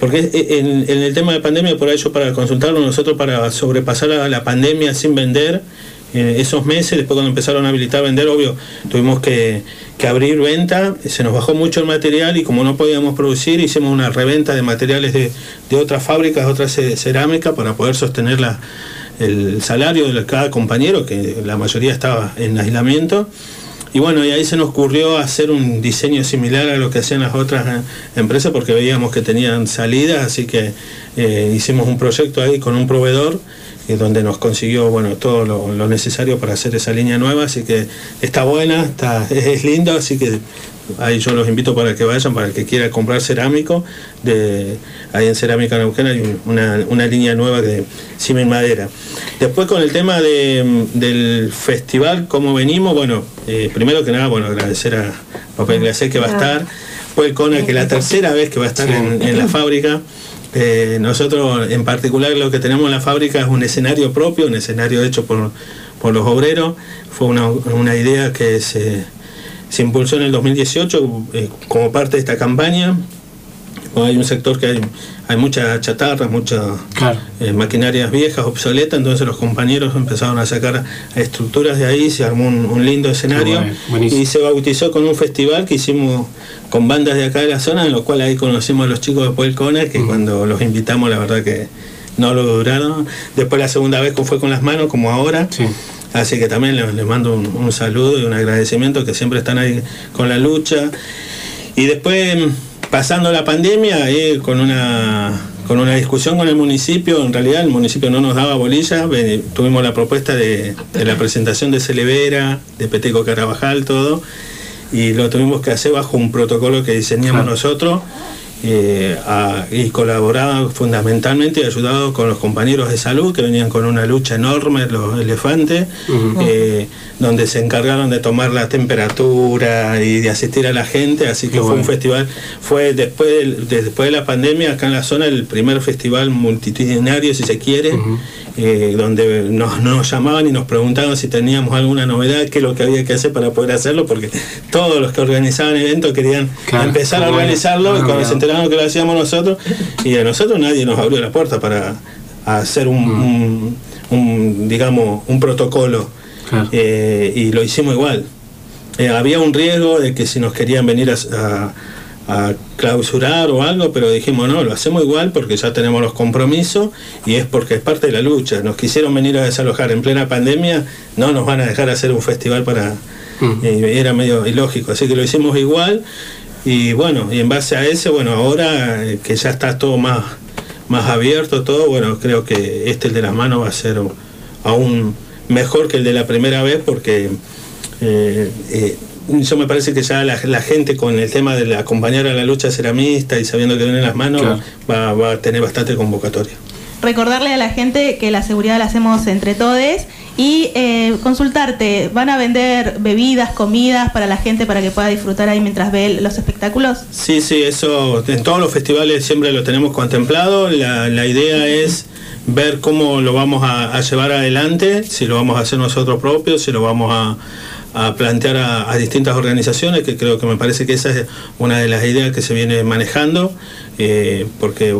porque en, en el tema de pandemia, por ello para consultarlo, nosotros para sobrepasar la, la pandemia sin vender, eh, esos meses, después cuando empezaron a habilitar vender, obvio, tuvimos que, que abrir venta, se nos bajó mucho el material y como no podíamos producir, hicimos una reventa de materiales de, de otras fábricas, otras ce- cerámicas, para poder sostener la- el salario de cada compañero, que la mayoría estaba en aislamiento. Y bueno, y ahí se nos ocurrió hacer un diseño similar a lo que hacían las otras eh, empresas porque veíamos que tenían salidas, así que eh, hicimos un proyecto ahí con un proveedor eh, donde nos consiguió bueno todo lo, lo necesario para hacer esa línea nueva, así que está buena, está, es, [LAUGHS] es lindo, así que ahí yo los invito para que vayan, para el que quiera comprar cerámico, de, ahí en Cerámica Neuquén hay un- una, una línea nueva de Simen Madera. Después con el tema de, del festival, cómo venimos, bueno, eh, primero que nada, bueno, agradecer a Papel Glacé que va a estar, pues con el que la tercera vez que va a estar en, en la fábrica. Eh, nosotros en particular lo que tenemos en la fábrica es un escenario propio, un escenario hecho por, por los obreros. Fue una, una idea que se, se impulsó en el 2018 eh, como parte de esta campaña. Hay un sector que hay, hay mucha chatarra, muchas eh, maquinarias viejas, obsoletas, entonces los compañeros empezaron a sacar estructuras de ahí, se armó un, un lindo escenario Bueno, y se bautizó con un festival que hicimos con bandas de acá de la zona, en lo cual ahí conocimos a los chicos de Puelcona, que cuando los invitamos la verdad que no lo duraron. Después la segunda vez fue con las manos, como ahora. Así que también les, les mando un, un saludo y un agradecimiento que siempre están ahí con la lucha. Y después, pasando la pandemia, ahí con una con una discusión con el municipio, en realidad el municipio no nos daba bolilla, tuvimos la propuesta de, de la presentación de Celevera, de Peteco Carabajal, todo, y lo tuvimos que hacer bajo un protocolo que diseñamos nosotros, eh, a- y colaboraba fundamentalmente y ayudado con los compañeros de salud que venían con una lucha enorme, los elefantes, eh, donde se encargaron de tomar la temperatura y de asistir a la gente, así que Qué fue bueno. un festival, fue después, de- después de la pandemia acá en la zona el primer festival multitudinario, si se quiere, eh, donde nos, nos llamaban y nos preguntaban si teníamos alguna novedad, qué es lo que había que hacer para poder hacerlo, porque todos los que organizaban eventos querían Claro, empezar a bueno. organizarlo y Ah, cuando se que lo hacíamos nosotros, y a nosotros nadie nos abrió la puerta para hacer un, Mm. un- un, digamos, un protocolo. Eh, y lo hicimos igual. Eh, había un riesgo de que si nos querían venir a, a- a clausurar o algo, pero dijimos no, lo hacemos igual porque ya tenemos los compromisos y es porque es parte de la lucha. Nos quisieron venir a desalojar en plena pandemia, no nos van a dejar hacer un festival para... eh, era medio ilógico, así que lo hicimos igual y bueno, y en base a ese, bueno, ahora eh, que ya está todo más, más abierto, todo, bueno, creo que este, el de las manos, va a ser aún mejor que el de la primera vez porque eh, eh, yo me parece que ya la, la gente con el tema de acompañar a la lucha ceramista y sabiendo que vienen las manos Claro. va, va a tener bastante convocatoria. Recordarle a la gente que la seguridad la hacemos entre todos y eh, consultarte, ¿van a vender bebidas, comidas para la gente para que pueda disfrutar ahí mientras ve los espectáculos? Sí, sí, eso en todos los festivales siempre lo tenemos contemplado. La, la idea es ver cómo lo vamos a, llevar adelante, si lo vamos a hacer nosotros propios, si lo vamos a, a plantear a, a distintas organizaciones, que creo que me parece que esa es una de las ideas que se viene manejando, eh, porque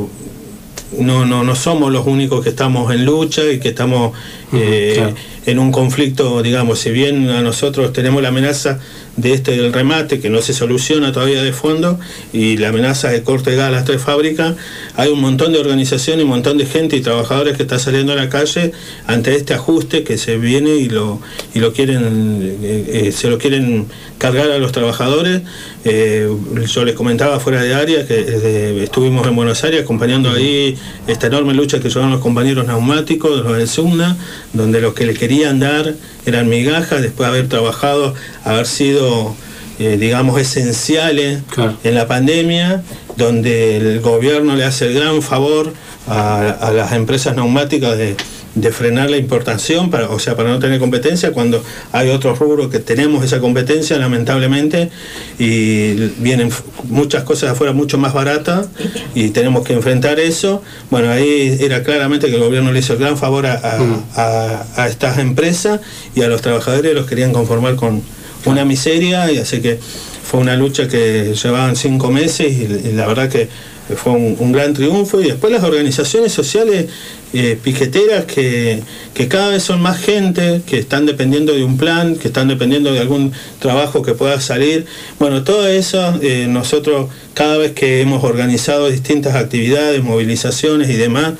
no, no, no somos los únicos que estamos en lucha y que estamos eh, claro. en un conflicto, digamos, si bien a nosotros tenemos la amenaza de este del remate que no se soluciona todavía de fondo y la amenaza de corte de gas a las tres fábricas, hay un montón de organizaciones, un montón de gente y trabajadores que está saliendo a la calle ante este ajuste que se viene y lo y lo quieren eh, eh, se lo quieren cargar a los trabajadores. Eh, yo les comentaba fuera de área que estuvimos en Buenos Aires acompañando ahí esta enorme lucha que llevaron los compañeros neumáticos, los del SUNA, donde lo que le querían dar eran migajas después de haber trabajado, haber sido, eh, digamos, esenciales en la pandemia, donde el gobierno le hace el gran favor a, a las empresas neumáticas de, de frenar la importación, para, o sea, para no tener competencia, cuando hay otros rubros que tenemos esa competencia, lamentablemente, y vienen muchas cosas afuera mucho más baratas y tenemos que enfrentar eso. Bueno, ahí era claramente que el gobierno le hizo el gran favor a, a- a- a estas empresas y a los trabajadores los querían conformar con una miseria, y así que fue una lucha que llevaban cinco meses y, y la verdad que fue un, gran triunfo y después las organizaciones sociales eh, piqueteras que, que cada vez son más gente, que están dependiendo de un plan, que están dependiendo de algún trabajo que pueda salir. Bueno, todo eso eh, nosotros cada vez que hemos organizado distintas actividades, movilizaciones y demás,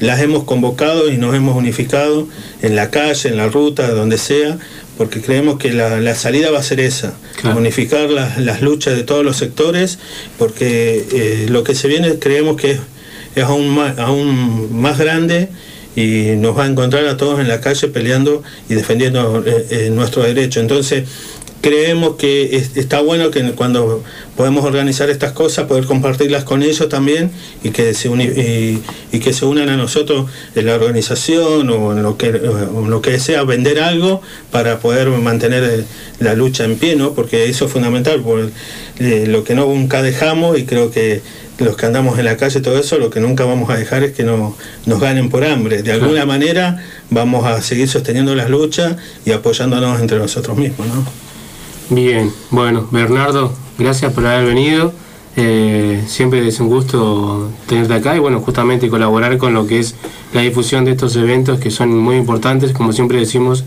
las hemos convocado y nos hemos unificado en la calle, en la ruta, donde sea, porque creemos que la, la salida va a ser esa, unificar las, las luchas de todos los sectores, porque eh, lo que se viene creemos que es, es aún, más, aún más grande y nos va a encontrar a todos en la calle peleando y defendiendo eh, eh, nuestro derecho. Entonces, creemos que es- está bueno que cuando podemos organizar estas cosas, poder compartirlas con ellos también y que se, uni- y, y que se unan a nosotros en la organización o en lo que, en lo que sea, vender algo para poder mantener eh, la lucha en pie, ¿no? porque eso es fundamental, por eh, lo que no nunca dejamos y creo que los que andamos en la calle, todo eso, lo que nunca vamos a dejar es que no, nos ganen por hambre. De alguna manera vamos a seguir sosteniendo las luchas y apoyándonos entre nosotros mismos. ¿no? Bien, bueno, Bernardo, gracias por haber venido. Eh, siempre es un gusto tenerte acá y bueno, justamente colaborar con lo que es la difusión de estos eventos que son muy importantes, como siempre decimos,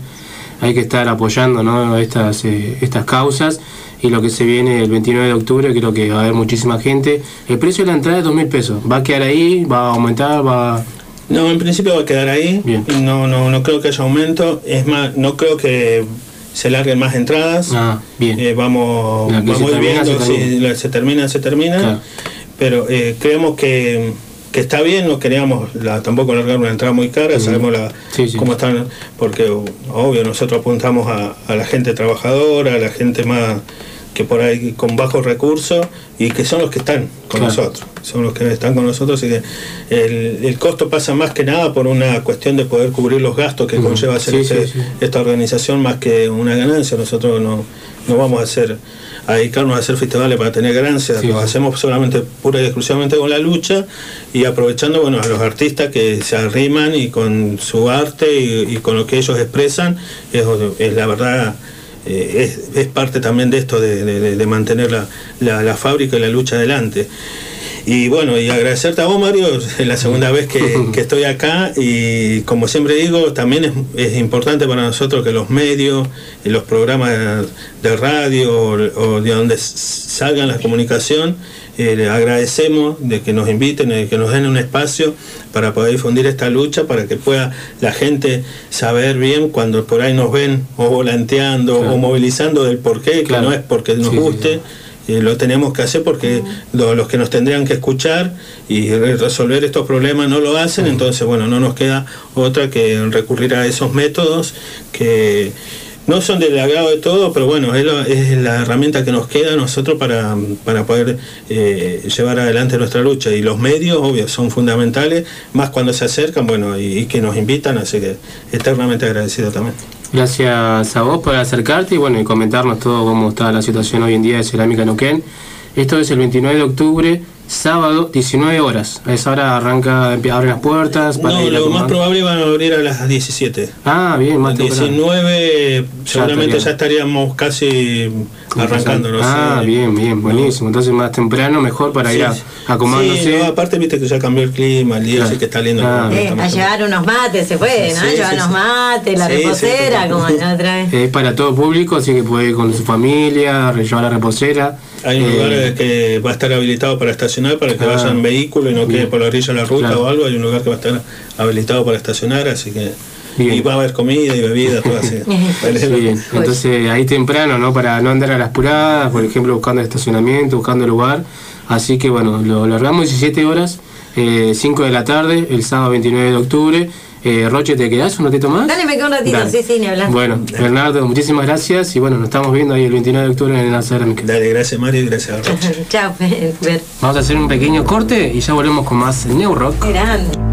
hay que estar apoyando ¿no? estas, eh, estas causas y lo que se viene el 29 de octubre, creo que va a haber muchísima gente. El precio de la entrada es 2 mil pesos, ¿va a quedar ahí? ¿Va a aumentar? ¿Va No, en principio va a quedar ahí. No, no, no creo que haya aumento. Es más, no creo que se larguen más entradas. Ah, bien. Eh, vamos La que se vamos termina, viendo se termina. se termina, se termina. Claro. Pero eh, creemos que, que está bien, no queríamos la- tampoco largar una entrada muy cara, sabemos la, Sí, sí. cómo están, porque obvio nosotros apuntamos a, a la gente trabajadora, a la gente más que por ahí con bajos recursos y que son los que están con Claro. nosotros, son los que están con nosotros y que el, el costo pasa más que nada por una cuestión de poder cubrir los gastos que conlleva hacer Sí, este- sí, sí. esta organización más que una ganancia. Nosotros no, no vamos a hacer a dedicarnos a hacer festivales para tener ganancias, lo hacemos solamente pura y exclusivamente con la lucha y aprovechando bueno a los artistas que se arriman y con su arte y, y con lo que ellos expresan, es, es la verdad eh, es, es parte también de esto de, de- de mantener la, la- la fábrica y la lucha adelante. Y bueno, y agradecerte a vos, Mario, [LAUGHS] es la segunda vez que, que [LAUGHS] estoy acá y como siempre digo, también es, es importante para nosotros que los medios y los programas de radio o, o de donde salgan la comunicación, eh, agradecemos de que nos inviten, de que nos den un espacio para poder difundir esta lucha, para que pueda la gente saber bien cuando por ahí nos ven o volanteando Claro. o movilizando del porqué, Claro. que no es porque nos Sí, sí, guste. Eh, lo tenemos que hacer porque lo- los que nos tendrían que escuchar y re- resolver estos problemas no lo hacen, entonces bueno, no nos queda otra que recurrir a esos métodos que no son del agrado de todos, pero bueno, es, lo- es la herramienta que nos queda a nosotros para, para poder eh, llevar adelante nuestra lucha. Y los medios, obvio, son fundamentales, más cuando se acercan, bueno, y, que nos invitan, así que eternamente agradecido también. Gracias a vos por acercarte y bueno y comentarnos todo cómo está la situación hoy en día de Cerámica Neuquén. Esto es el 29 de octubre, sábado, 19 horas. A esa hora arranca, abren las puertas para No, lo más probable van a abrir a las 17. Ah, bien, más temprano. 19 seguramente ya estaríamos casi arrancando. no Ah, bien, bien, buenísimo. Entonces más temprano, mejor para ir a- Sí, acomodándose. Sí, no, aparte viste que ya cambió el clima, el día Claro. así que está lindo. Ah, Eh, a llevar unos mates se puede, ¿no? Sí, llevar sí, unos sí. mates, la Sí, sí, reposera, sí. como la otra vez. Es para todo público, así que puede ir con su familia, llevar la reposera. Hay un Eh, lugar que va a estar habilitado para estacionar, para que Ah, vayan en vehículo y no quede por la orilla de la ruta Claro. o algo. Hay un lugar que va a estar habilitado para estacionar, así que. Bien. Y va a haber comida y bebida, todo así. Sí, [LAUGHS] bien. entonces ahí temprano, ¿no? Para no andar a las puradas, por ejemplo, buscando estacionamiento, buscando lugar. Así que bueno, lo largamos 17 horas, eh, 5 de la tarde, el sábado 29 de octubre. Eh, Roche, ¿te quedás un ratito más? Dale, me quedo un ratito, Dale. sí, sí, ni hablar. Bueno, Bernardo, muchísimas gracias y bueno, nos estamos viendo ahí el 29 de octubre en la cerámica. Dale, gracias Mario y gracias a Roche. [LAUGHS] Chao. Vamos a hacer un pequeño corte y ya volvemos con más New Rock. Grande.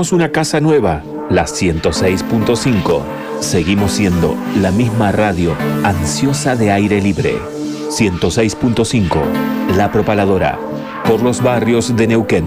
Una casa nueva, la 106.5. Seguimos siendo la misma radio ansiosa de aire libre. 106.5, La Propaladora, por los barrios de Neuquén.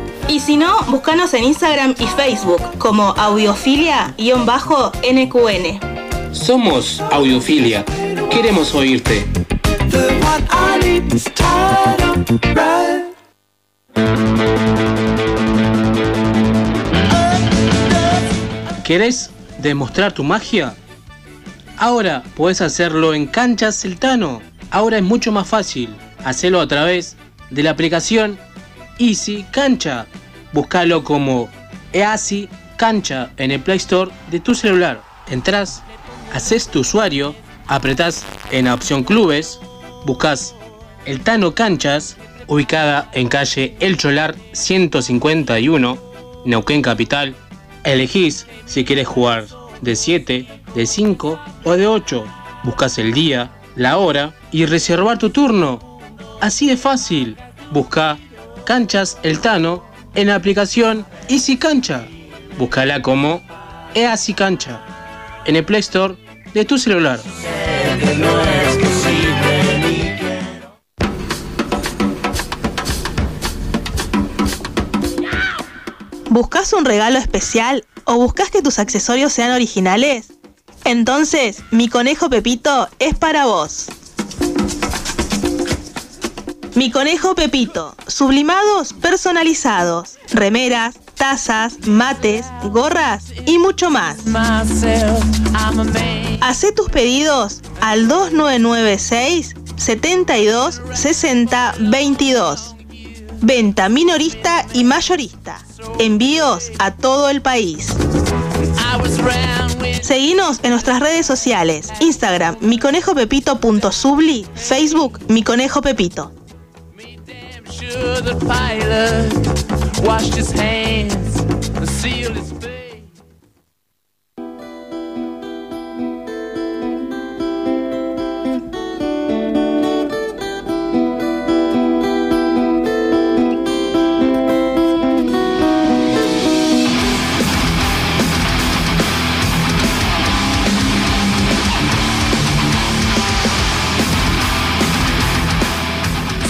Y si no, búscanos en Instagram y Facebook como audiofilia-nqn. Somos Audiofilia. Queremos oírte. ¿Querés demostrar tu magia? Ahora puedes hacerlo en Canchas Celtano. Ahora es mucho más fácil. Hacelo a través de la aplicación Easy Cancha. Búscalo como Easy Cancha en el Play Store de tu celular. Entrás, haces tu usuario, apretás en la opción Clubes, buscas el Tano Canchas, ubicada en calle El Cholar 151, Neuquén Capital. Elegís si quieres jugar de 7, de 5 o de 8. Buscas el día, la hora y reservar tu turno. Así de fácil. Busca Canchas El Tano en la aplicación Easy Cancha. Búscala como Easy Cancha en el Play Store de tu celular. ¿Buscas un regalo especial o buscas que tus accesorios sean originales? Entonces, mi conejo Pepito es para vos. Mi conejo Pepito, sublimados personalizados, remeras, tazas, mates, gorras y mucho más. Hacé tus pedidos al 2996 72 60 22. Venta minorista y mayorista. Envíos a todo el país. Seguinos en nuestras redes sociales. Instagram, miconejopepito.subli, Facebook, Mi Conejo Pepito. Sure the pilot washed his hands and sealed his face.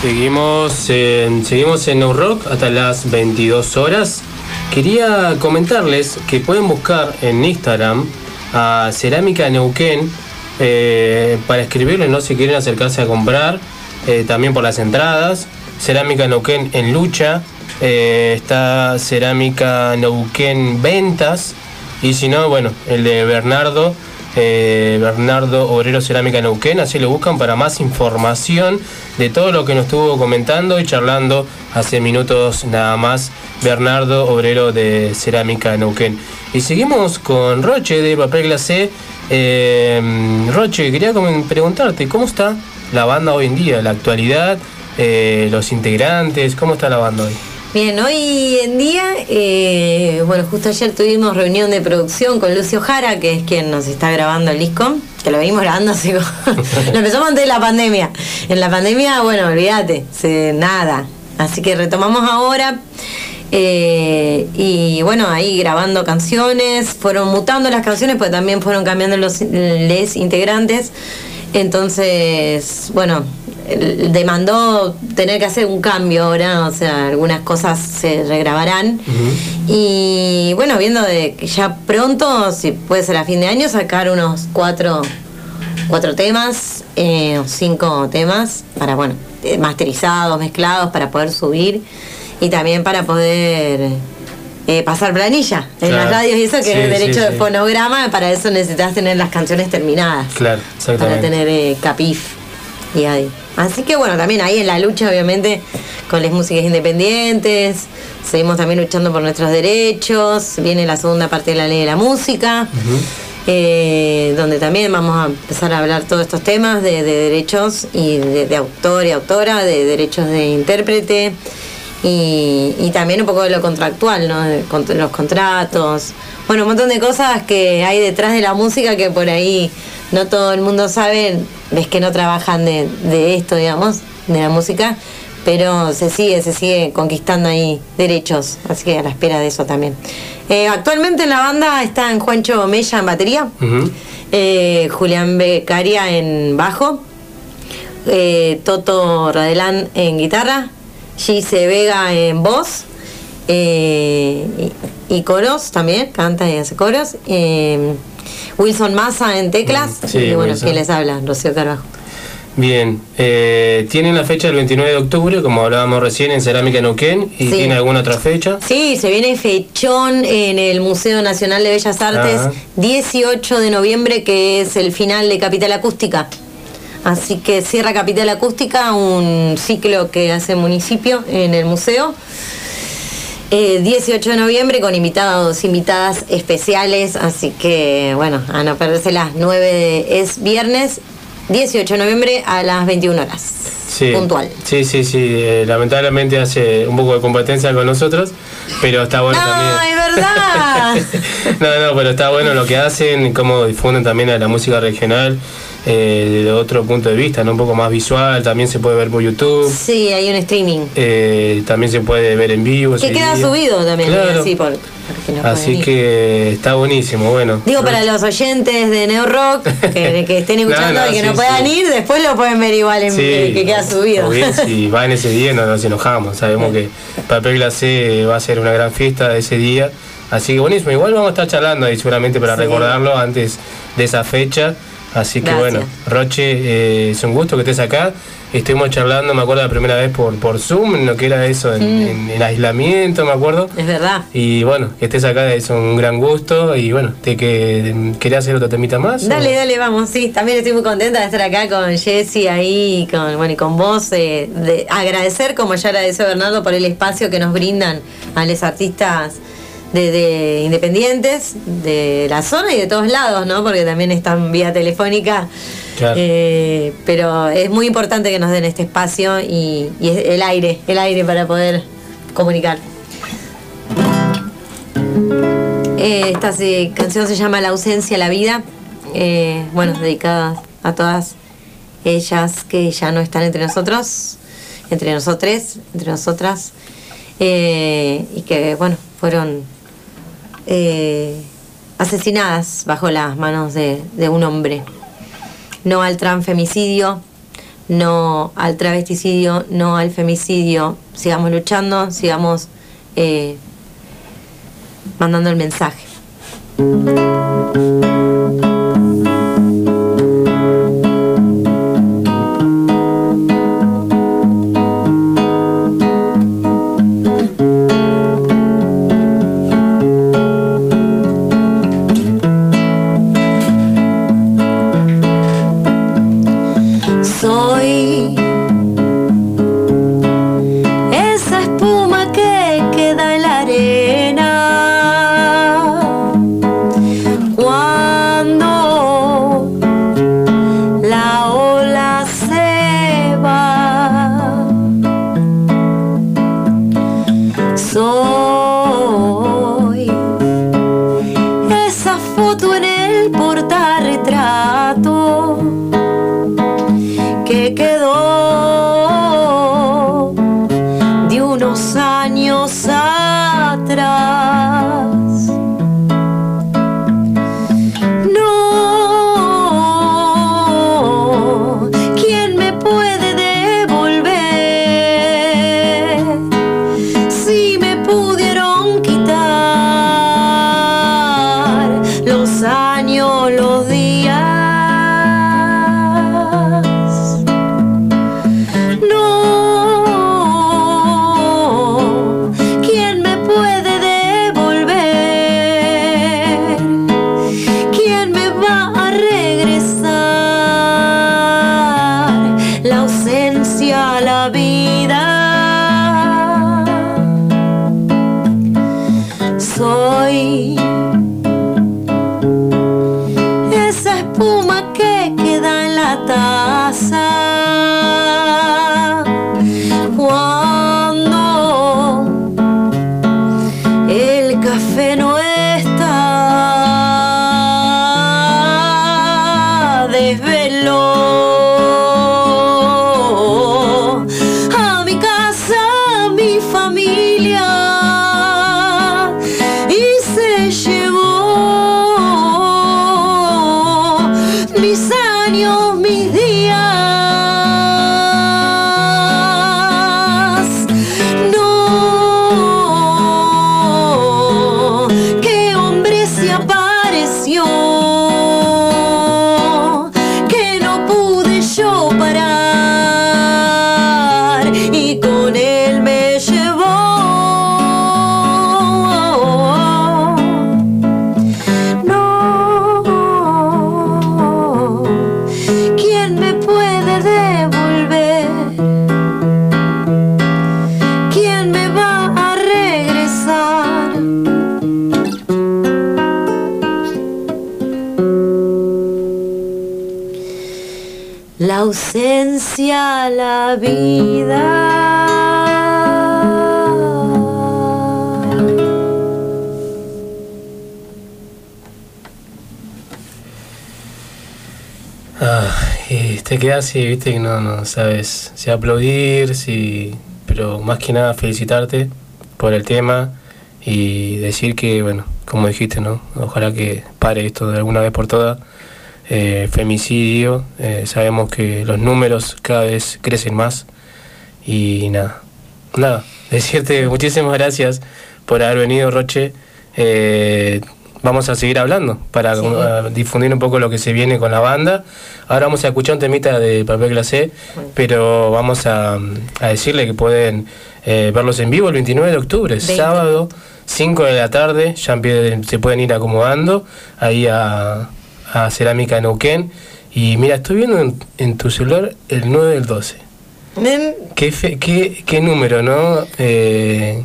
Seguimos en, seguimos en No Rock hasta las 22 horas. Quería comentarles que pueden buscar en Instagram a Cerámica Neuquén eh, para escribirle, ¿no? Si quieren acercarse a comprar, eh, también por las entradas. Cerámica Neuquén en lucha. eh, está Cerámica Neuquén Ventas. Y si no, bueno, el de Bernardo. Eh, Bernardo Obrero Cerámica Neuquén, así lo buscan para más información de todo lo que nos estuvo comentando y charlando hace minutos nada más Bernardo Obrero de Cerámica Neuquén. Y seguimos con Roche de Papel Glacé. Eh, Roche, quería preguntarte, ¿cómo está la banda hoy en día, la actualidad, eh, los integrantes, cómo está la banda hoy? Bien, hoy en día, eh, bueno, justo ayer tuvimos reunión de producción con Lucio Jara, que es quien nos está grabando el disco, que lo venimos grabando [LAUGHS] así lo empezamos antes de la pandemia. En la pandemia, bueno, olvídate, se- nada. Así que retomamos ahora. eh, y bueno, ahí grabando canciones, fueron mutando las canciones, pues también fueron cambiando los les integrantes. Entonces, bueno, demandó tener que hacer un cambio ahora, o sea, algunas cosas se regrabarán. Y bueno, viendo de que ya pronto, si puede ser a fin de año, sacar unos cuatro, cuatro temas, eh, o cinco temas, para, bueno, eh, masterizados, mezclados, para poder subir y también para poder eh, pasar planilla en Claro. las radios y eso, que Sí, es el derecho sí, de fonograma, para eso necesitas tener las canciones terminadas Claro, para tener eh, capif y. Así que bueno, también ahí en la lucha, obviamente, con las músicas independientes, seguimos también luchando por nuestros derechos, viene la segunda parte de la ley de la música, eh, donde también vamos a empezar a hablar todos estos temas de, de derechos y de, de autor y autora, de derechos de intérprete. Y, y también un poco de lo contractual, ¿no? De cont- los contratos. Bueno, un montón de cosas que hay detrás de la música que por ahí no todo el mundo sabe, ves que no trabajan de, de esto, digamos, de la música, pero se sigue, se sigue conquistando ahí derechos, así que a la espera de eso también. Eh, actualmente en la banda están Juancho Mella en batería, eh, Julián Becaria en bajo, eh, Toto Radelán en guitarra, Gise Vega en voz y, y coros también, canta y hace coros. Wilson Massa en teclas sí, y bueno, Wilson. ¿quién les habla? Rocío Carbajo. Bien, eh, tienen la fecha del 29 de octubre, como hablábamos recién, en Cerámica Neuquén, y Sí. tiene alguna otra fecha. Sí, se viene fechón en el Museo Nacional de Bellas Artes, Ajá. 18 de noviembre, que es el final de Capital Acústica. Así que cierra Capital Acústica, un ciclo que hace el municipio en el museo. Eh, 18 de noviembre con invitados, invitadas especiales, así que bueno, a no perderse las 9 de, es viernes 18 de noviembre a las 21 horas. Sí. Puntual. Sí, sí, sí. eh, lamentablemente hace un poco de competencia con nosotros, pero está bueno también. ¡Ay, verdad! [LAUGHS] No, no, pero está bueno lo que hacen, cómo difunden también a la música regional eh, desde otro punto de vista, ¿no? un poco más visual, también se puede ver por YouTube, sí, hay un streaming. eh, también se puede ver en vivo. Que queda día. subido también, Claro. así por, que no Así que está buenísimo, bueno. Digo, para los oyentes de Neo Rock que, que estén [LAUGHS] escuchando No, no, y que sí, no puedan sí. ir, después lo pueden ver igual en Sí, que queda subido. o bien, [LAUGHS] si va en ese día no nos enojamos, sabemos que Papel Glacé va a ser una gran fiesta ese día, así que buenísimo, igual vamos a estar charlando ahí seguramente para recordarlo antes de esa fecha, así que Gracias. bueno, Roche, eh, es un gusto que estés acá, estuvimos charlando, me acuerdo la primera vez por, por Zoom, lo que era eso, en, Mm. en- en aislamiento, me acuerdo. Es verdad. Y bueno, que estés acá es un gran gusto y bueno, te que querías hacer otro temita más. o? Dale, dale, vamos, sí, también estoy muy contenta de estar acá con Jessy ahí, con, bueno, y con vos, eh, de agradecer, como ya agradeció Bernardo, por el espacio que nos brindan a los artistas de, de independientes de la zona y de todos lados, ¿no? Porque también están vía telefónica. Claro. Eh, pero es muy importante que nos den este espacio y, y el aire, el aire para poder comunicar. Eh, esta se- canción se llama La ausencia, la vida. Eh, bueno, dedicada a todas ellas que ya no están entre nosotros, entre nosotros, entre nosotras, eh, y que, bueno, fueron eh, asesinadas bajo las manos de, un hombre. No al transfemicidio, no al travesticidio, no al femicidio. Sigamos luchando, sigamos eh, mandando el mensaje. Así, viste, que no, no sabes si aplaudir, si, pero más que nada felicitarte por el tema y decir que, bueno, como dijiste, ¿no? Ojalá que pare esto de alguna vez por todas. Eh, femicidio, eh, sabemos que los números cada vez crecen más y nada, nada, [LAUGHS] decirte muchísimas gracias por haber venido, Roche. Eh, vamos a seguir hablando para uh, difundir un poco lo que se viene con la banda. Ahora vamos a escuchar un temita de papel glacé, pero vamos a, a decirle que pueden eh, verlos en vivo el 29 de octubre, sábado, 5 de la tarde, ya se pueden ir acomodando ahí a, a Cerámica Neuquén. Y mira, estoy viendo en, en tu celular el 9 del 12. Nen, Qué, fe- qué, qué número, ¿no? Eh,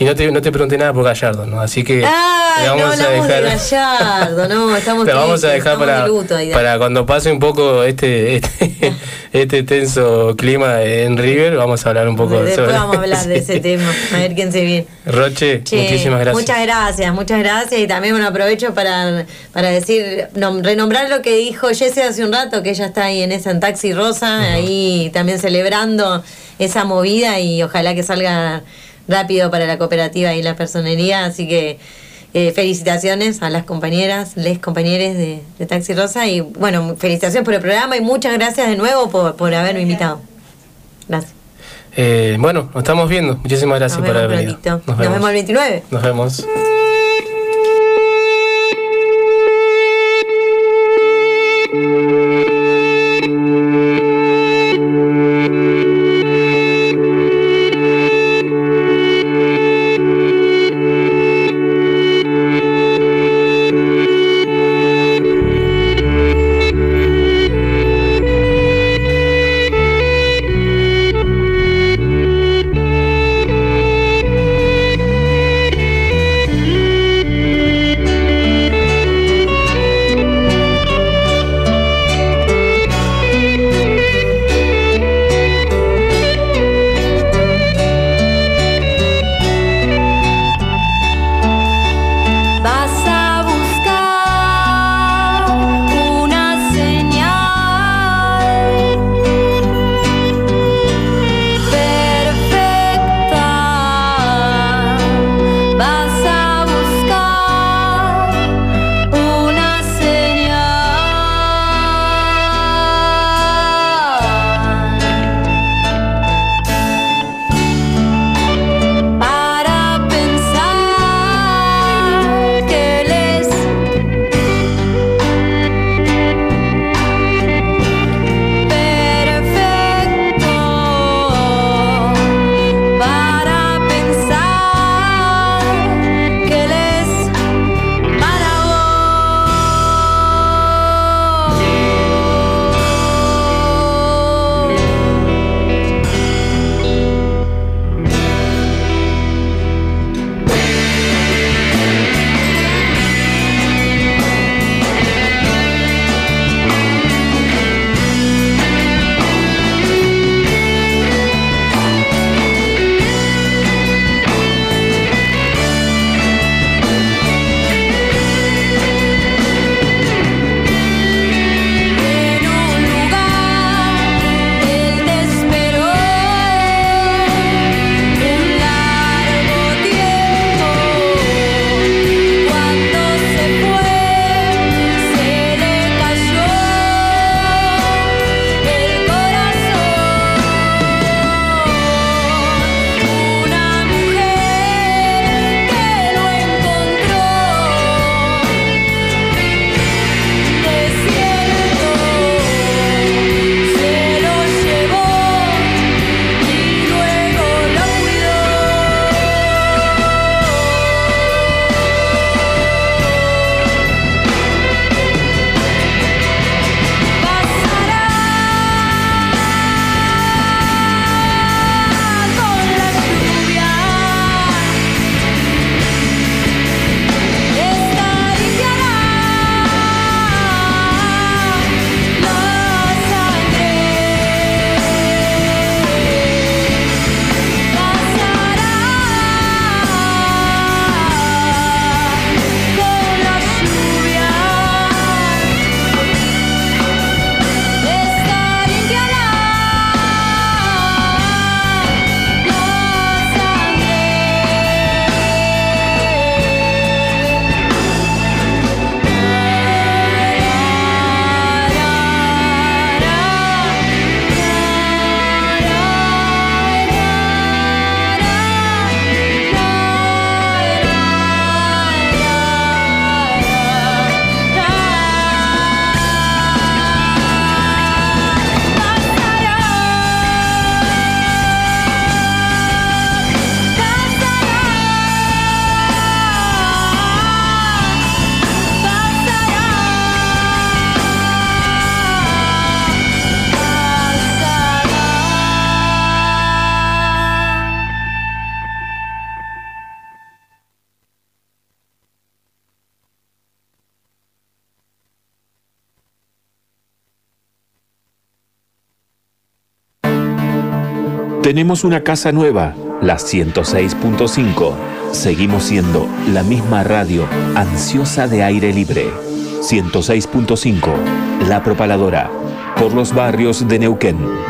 y no te, no te pregunté nada por Gallardo, ¿no? Así que Ay, le no vamos a hablamos de dejar, Gallardo, no, estamos [LAUGHS] le vamos a dejar para, de para cuando pase un poco este, este, [LAUGHS] este tenso clima en River, vamos a hablar un poco Después sobre vamos a hablar de ese [LAUGHS] tema, a ver quién se viene. Roche, Che, muchísimas gracias. Muchas gracias, muchas gracias. Y también bueno, aprovecho para, para decir, nom- renombrar lo que dijo Jessie hace un rato, que ella está ahí en esa en Taxi Rosa, ahí también celebrando esa movida y ojalá que salga rápido para la cooperativa y la personería. Así que eh, felicitaciones a las compañeras, les compañeros de, de Taxi Rosa y bueno, felicitaciones por el programa y muchas gracias de nuevo por, por haberme invitado. Gracias. Eh, bueno, nos estamos viendo. Muchísimas gracias Nos por vemos haber venido. prontito. Nos vemos el 29. Nos vemos. Tenemos una casa nueva, la 106.5. Seguimos siendo la misma radio ansiosa de aire libre. 106.5, La Propaladora, por los barrios de Neuquén.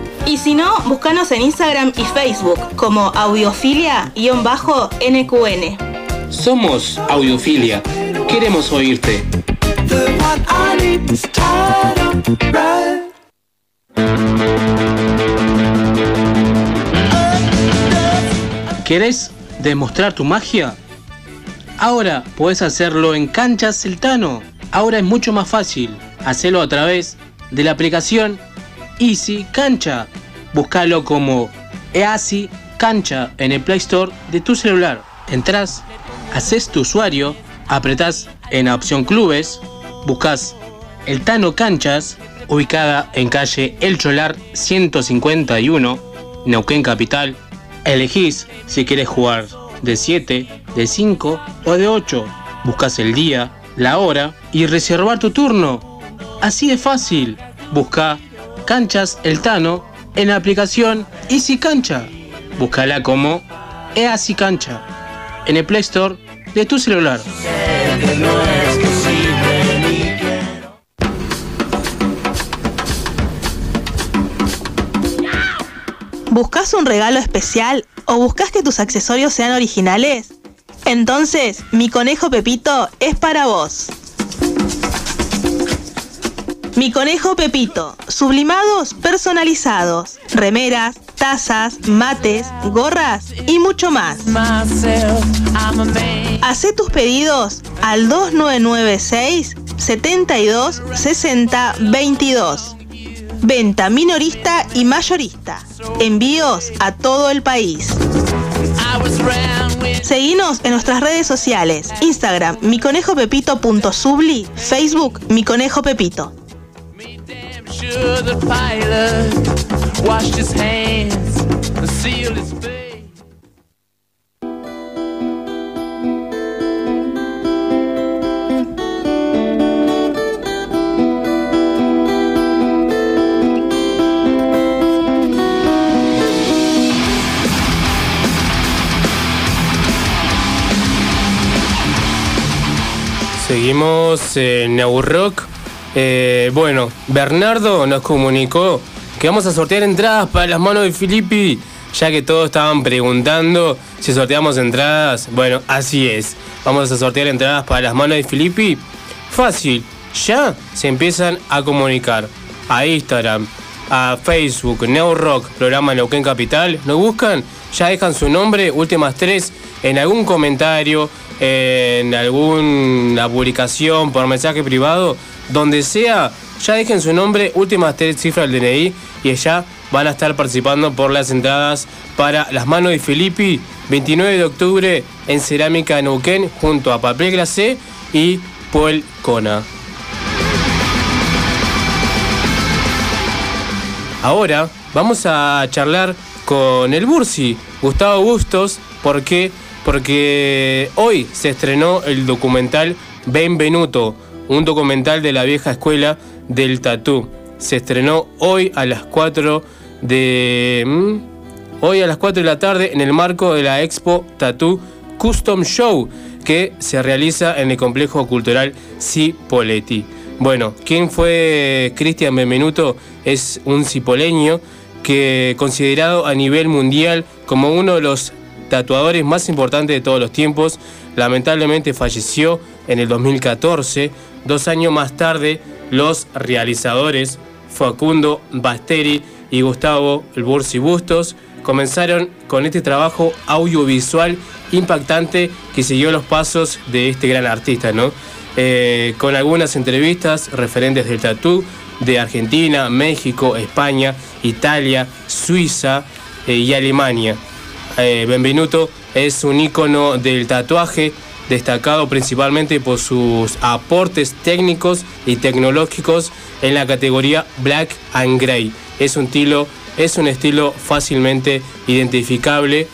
Y si no, búscanos en Instagram y Facebook como audiofilia-nqn. Somos Audiofilia. Queremos oírte. ¿Querés demostrar tu magia? Ahora puedes hacerlo en Canchas Celtano. Ahora es mucho más fácil. Hacelo a través de la aplicación Easy Cancha. Búscalo como Easy Cancha en el Play Store de tu celular. Entrás, haces tu usuario, apretás en la opción Clubes, buscas el Tano Canchas, ubicada en calle El Cholar 151, Neuquén Capital. Elegís si quieres jugar de 7, de 5 o de 8. Buscas el día, la hora y reservar tu turno. Así de fácil. Busca Canchas El Tano en la aplicación Easy Cancha. Búscala como Easy Cancha en el Play Store de tu celular. ¿Buscas un regalo especial o buscas que tus accesorios sean originales? Entonces, mi conejo Pepito es para vos. Mi conejo Pepito, sublimados personalizados, remeras, tazas, mates, gorras y mucho más. Hacé tus pedidos al 2996 72 60 22. Venta minorista y mayorista. Envíos a todo el país. Seguinos en nuestras redes sociales. Instagram, miconejopepito.subli, Facebook, Mi Seguimos en New Rock. Eh, bueno, Bernardo nos comunicó que vamos a sortear entradas para las manos de Filippi, ya que todos estaban preguntando si sorteamos entradas. Bueno, así es. Vamos a sortear entradas para las manos de Filippi. Fácil, ya se empiezan a comunicar a Instagram, a Facebook, Neo Rock, programa Neuquén Capital. Nos buscan, ya dejan su nombre, últimas tres, en algún comentario, en alguna publicación por mensaje privado, donde sea, ya dejen su nombre, últimas tres cifras del DNI y ya van a estar participando por las entradas para las manos de Filippi, 29 de octubre en Cerámica Neuquén, junto a Papel Glacé y Paul Cona. Ahora vamos a charlar con el Bursi, Gustavo Bustos. Porque hoy se estrenó el documental Benvenuto, un documental de la vieja escuela del tatú. Se estrenó hoy a las 4 de ¿Mm? hoy a las 4 de la tarde en el marco de la Expo Tattoo Custom Show que se realiza en el complejo cultural Cipoletti. Bueno, ¿quién fue Cristian Benvenuto? Es un cipoleño que considerado a nivel mundial como uno de los tatuadores más importantes de todos los tiempos. Lamentablemente falleció en el 2014. Dos años más tarde, los realizadores Facundo Basteri y Gustavo Bursi Bustos comenzaron con este trabajo audiovisual impactante que siguió los pasos de este gran artista, ¿no? Eh, con algunas entrevistas referentes del tatú de Argentina, México, España, Italia, Suiza eh, y Alemania. Eh, Benvenuto es un ícono del tatuaje, destacado principalmente por sus aportes técnicos y tecnológicos en la categoría Black and Grey. Es un estilo, es un estilo fácilmente identificable.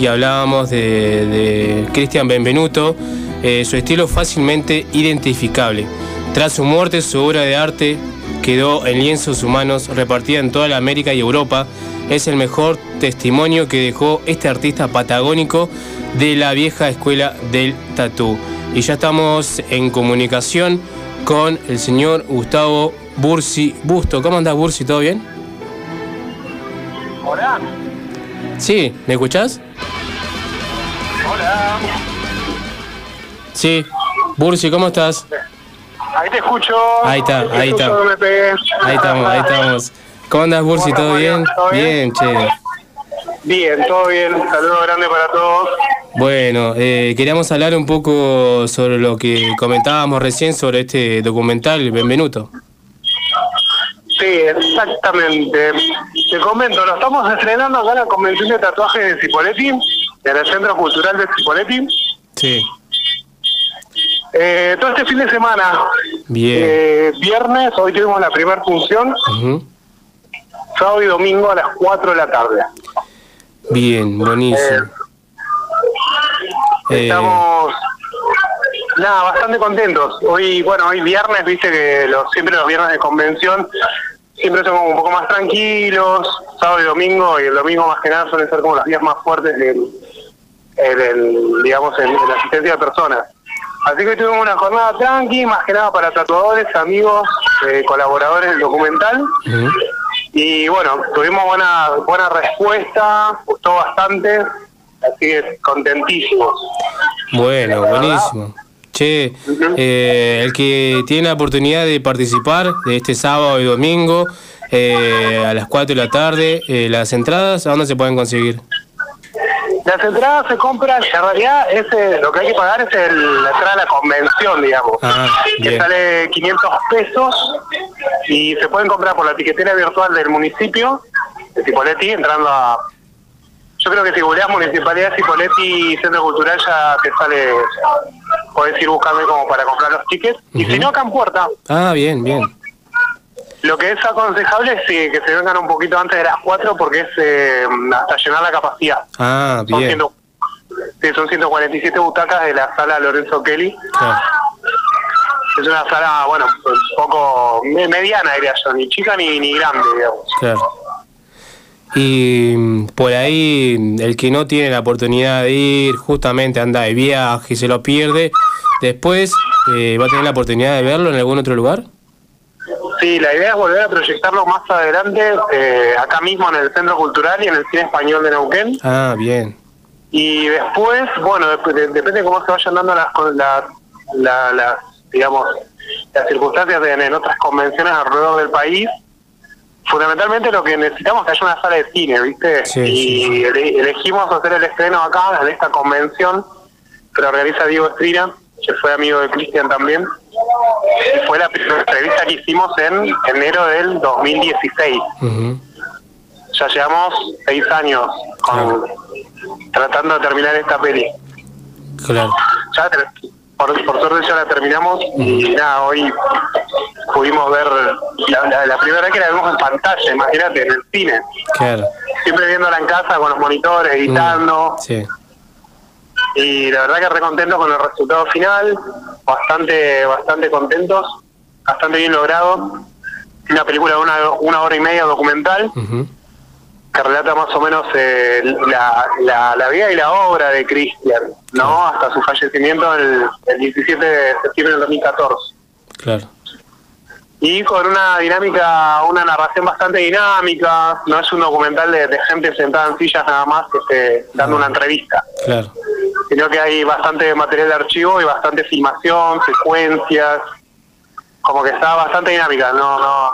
Y hablábamos de, de Cristian Benvenuto, eh, su estilo fácilmente identificable. Tras su muerte, su obra de arte quedó en lienzos humanos repartida en toda la América y Europa. Es el mejor testimonio que dejó este artista patagónico de la vieja escuela del tatú. Y ya estamos en comunicación con el señor Gustavo Bursi Busto. ¿Cómo andás, Bursi? ¿Todo bien? Hola. Sí, ¿me escuchás? Hola. Sí. Bursi, ¿cómo estás? Ahí te escucho. Ahí está, ahí está. Ahí estamos, ahí estamos. ¿Cómo andas, Bursi? ¿Todo bien? ¿Todo bien? Bien, che. Bien, todo bien. Saludos grande para todos. Bueno, eh, queríamos hablar un poco sobre lo que comentábamos recién sobre este documental, Benvenuto. Sí, exactamente. Te comento, lo estamos estrenando acá en la Convención de Tatuajes de Cipoletti, en el Centro Cultural de Cipoletti. Sí. Eh, todo este fin de semana, Bien. eh, viernes, hoy tuvimos la primera función, Ujú. sábado y domingo a las 4 de la tarde. Bien, buenísimo. Eh, Estamos, nada, bastante contentos. Hoy, bueno, hoy viernes, viste que los, siempre los viernes de convención siempre son como un poco más tranquilos, sábado y domingo, y el domingo más que nada suelen ser como los días más fuertes en, en el, digamos, en, en la asistencia de personas. Así que tuvimos una jornada tranqui, más que nada para tatuadores, amigos, eh, colaboradores del documental. Y bueno, tuvimos buena buena respuesta, gustó bastante, así que contentísimos. Bueno, buenísimo. Che, eh, el que tiene la oportunidad de participar de este sábado y domingo eh, a las 4 de la tarde, eh, las entradas, ¿a dónde se pueden conseguir? Las entradas se compran, en realidad ese, lo que hay que pagar es el, la entrada a la convención, digamos, Ah, que sale 500 pesos y se pueden comprar por la tiquetera virtual del municipio de Cipolletti, entrando a... Yo creo que si googleas Municipalidad Cipolletti Centro Cultural ya te sale, podés ir buscando como para comprar los tickets. Y si no, acá en Puerta. Ah, bien, bien. Lo que es aconsejable es eh, que se vengan un poquito antes de las 4 porque es eh, hasta llenar la capacidad. Ah, Son, bien. 100 sí, son 147 butacas de la sala Lorenzo Kelly. Claro. Es una sala, bueno, un poco me- mediana, diría yo, ni chica ni, ni grande, digamos. Claro. Y mm, por ahí, el que no tiene la oportunidad de ir, justamente anda de viaje y se lo pierde, después eh, va a tener la oportunidad de verlo en algún otro lugar. Sí, la idea es volver a proyectarlo más adelante, eh, acá mismo en el Centro Cultural y en el Cine Español de Neuquén. Ah, bien. Y después, bueno, dep- de- depende de cómo se vayan dando las, las, la- las, digamos, las circunstancias de- en otras convenciones alrededor del país. Fundamentalmente lo que necesitamos es que haya una sala de cine, ¿viste? Sí, y ele- elegimos hacer el estreno acá, en esta convención, que lo organiza Diego Estrina, que fue amigo de Cristian también. Y fue la primera entrevista que hicimos en enero del 2016. Ujú. Ya llevamos seis años con- tratando de terminar esta peli. Claro. Ya por, por suerte ya la terminamos y nada, hoy pudimos ver la, la- la primera vez que la vimos en pantalla, imagínate, en el cine. Claro. Siempre viéndola en casa con los monitores, editando. Sí. Y la verdad que re contentos con el resultado final, bastante, bastante contentos, bastante bien logrado. Una película de una, una hora y media documental que relata más o menos eh, la, la, la vida y la obra de Cristian, ¿no? Hasta su fallecimiento el, el 17 de septiembre del 2014. Claro. Y con una dinámica, una narración bastante dinámica, no es un documental de, de gente sentada en sillas nada más este, dando una entrevista, Claro. sino que hay bastante material de archivo y bastante filmación, secuencias, como que está bastante dinámica, no, no,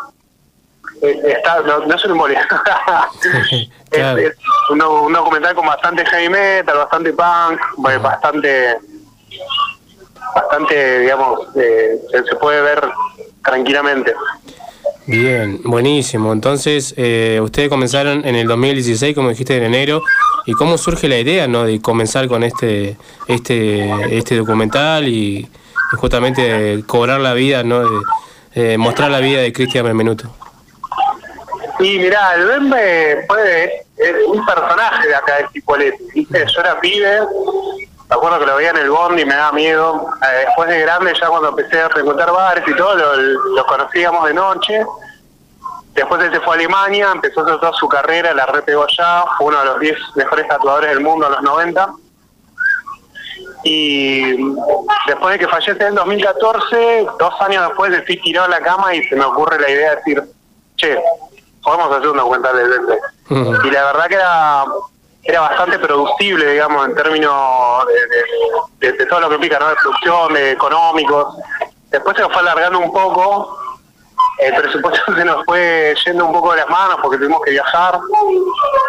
eh, está, no, no es un embole. [LAUGHS] [LAUGHS] claro. es un, do- un documental con bastante heavy metal, bastante punk, pues, bastante, bastante, digamos, eh, se puede ver tranquilamente. Bien, buenísimo. Entonces, eh, ustedes comenzaron en el 2016, como dijiste, en enero. ¿Y cómo surge la idea, no, de comenzar con este, este, este documental y, justamente cobrar la vida, no, de, eh, mostrar la vida de Cristian Benvenuto? Y mirá, el Bembe fue es un personaje de acá de Cipolletti, ¿viste? Yo era pibe, me acuerdo que lo veía en el Bond y me daba miedo. Eh, después de grande, ya cuando empecé a frecuentar bares y todo, lo, lo conocíamos de noche. Después él se fue a Alemania, empezó a toda su carrera, la repegó allá, fue uno de los 10 mejores tatuadores del mundo en los 90. Y después de que fallece en 2014, dos años después estoy tirado en la cama y se me ocurre la idea de decir, che, podemos hacer un documental de Bembe. Y la verdad que era era bastante producible, digamos, en términos de, de- de- de todo lo que implica, ¿no? De producción, de económicos. Después se nos fue alargando un poco, el presupuesto [LAUGHS] se nos fue yendo un poco de las manos porque tuvimos que viajar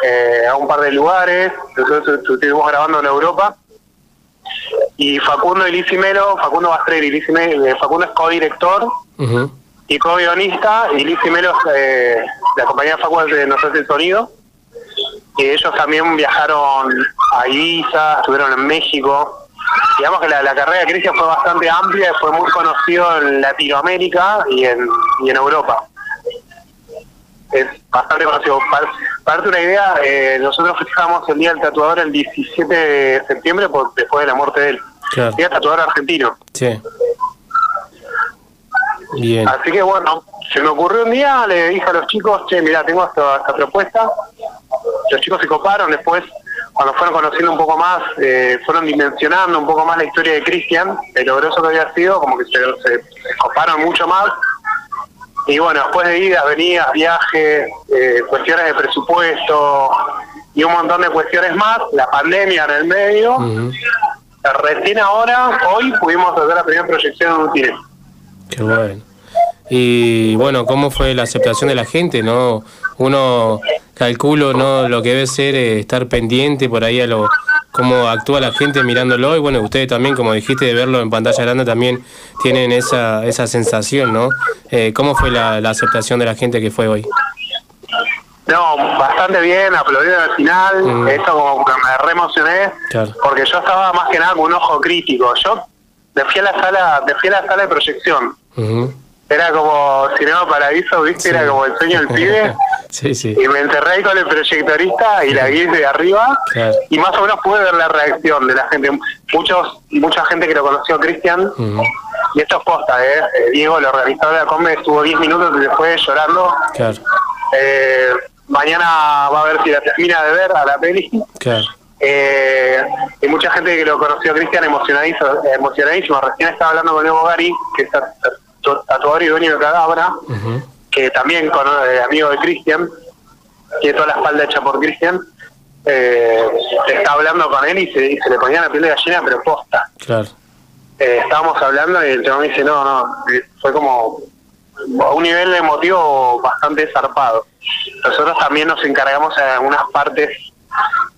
eh, a un par de lugares, nosotros estu- estuvimos grabando en Europa. Y Facundo y Lizzy Melo, Facundo Bastreri y Lizzy Melo, eh, Facundo es co-director y co-guionista, y Lizzy Melo, eh, la compañía de Facu que nos hace el sonido. Y ellos también viajaron a Ibiza, estuvieron en México. Digamos que la, la carrera de Cristian fue bastante amplia, fue muy conocido en Latinoamérica y en, y en Europa. Es bastante conocido. Para, para darte una idea, eh, nosotros festejamos el Día del Tatuador el 17 de septiembre por, después de la muerte de él. Claro. Día Tatuador argentino. Sí. Bien. Así que bueno, se me ocurrió un día, le dije a los chicos, che, mira, tengo esta, esta propuesta. Los chicos se coparon después, cuando fueron conociendo un poco más, eh, fueron dimensionando un poco más la historia de Cristian, de lo groso que había sido, como que se, se- se coparon mucho más. Y bueno, después de idas, venidas, viajes, eh, cuestiones de presupuesto y un montón de cuestiones más, la pandemia en el medio, Ujú. recién ahora, hoy, pudimos hacer la primera proyección en un. Qué bueno. Y bueno, ¿cómo fue la aceptación de la gente? no Uno calculo no lo que debe ser eh, estar pendiente por ahí a lo cómo actúa la gente mirándolo y bueno, ustedes también, como dijiste, de verlo en pantalla grande también tienen esa, esa sensación, ¿no? Eh, ¿Cómo fue la, la aceptación de la gente que fue hoy? No, bastante bien, aplaudieron al final, Mm. esto como que me re emocioné, Claro. porque yo estaba más que nada con un ojo crítico. Yo me fui a la sala, me fui a la sala de proyección. Ujú. Era como Cinema Paraíso, ¿viste? Era como el sueño del pibe. [LAUGHS] Sí, sí. Y me encerré ahí con el proyectorista y la guía de arriba. Claro. Y más o menos pude ver la reacción de la gente. Muchos, mucha gente que lo conoció Cristian. Y esto es posta, ¿eh? Eh, Diego, el organizador de la Combe, estuvo 10 minutos y se fue llorando. Claro, Eh, mañana va a ver si la termina de ver a la peli. claro. Eh, y mucha gente que lo conoció Cristian emocionadísimo, emocionadísimo. Recién estaba hablando con Evo Gari, que es tu- tatuador y dueño de Cadabra, que también con eh, amigo de Cristian, tiene toda la espalda hecha por Cristian, eh, está hablando con él y se, y se le ponía la piel de gallina, pero posta. Claro. Eh, estábamos hablando y el chabón dice, no, no, fue como a un nivel emotivo bastante zarpado. Nosotros también nos encargamos en algunas partes,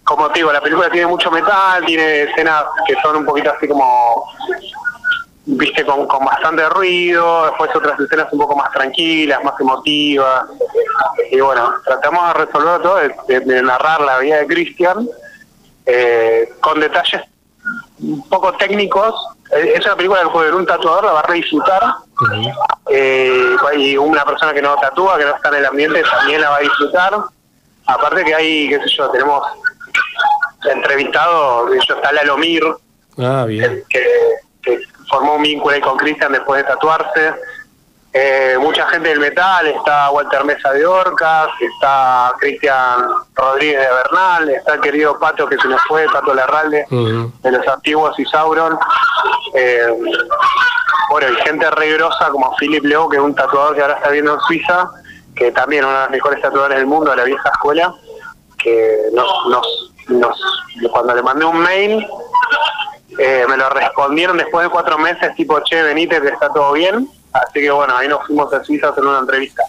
como te digo, la película tiene mucho metal, tiene escenas que son un poquito así como, viste, con, con bastante ruido, después otras escenas un poco más tranquilas, más emotivas. Y bueno, tratamos de resolver todo, de, de- de narrar la vida de Christian eh, con detalles un poco técnicos. Eh, Es una película que puede ver un tatuador, la va a re disfrutar. Eh, y una persona que no tatúa, que no está en el ambiente, también la va a disfrutar. Aparte que hay, qué sé yo, tenemos entrevistado, de hecho está Lalomir, Ah, bien. que, que formó un vínculo ahí con Cristian después de tatuarse. Eh, mucha gente del metal, está Walter Mesa de Orcas, está Cristian Rodríguez de Bernal, está el querido Pato que se nos fue, Pato Larralde, Ujú. de los antiguos y Sauron. Eh, bueno, y gente re grosa como Philip Leo, que es un tatuador que ahora está viendo en Suiza, que también uno de los mejores tatuadores del mundo de la vieja escuela, que nos, nos, nos cuando le mandé un mail, eh, me lo respondieron después de cuatro meses, tipo, che, venite, que está todo bien. Así que bueno, ahí nos fuimos a Suiza hacer una entrevista.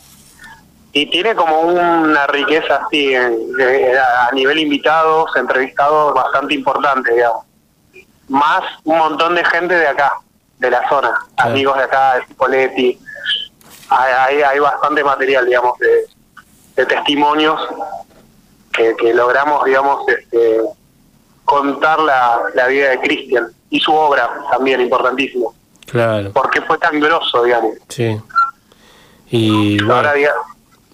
Y tiene como una riqueza así, en- a nivel invitados, entrevistados, bastante importante, digamos. Más un montón de gente de acá, de la zona, amigos de acá, de Cipoletti. Hay, hay, hay bastante material, digamos, de, de testimonios que, que logramos, digamos, este, contar la, la vida de Cristian y su obra también, importantísimo. Claro, ¿Por qué fue tan grosso, digamos? sí. Y bueno, Ahora, diga-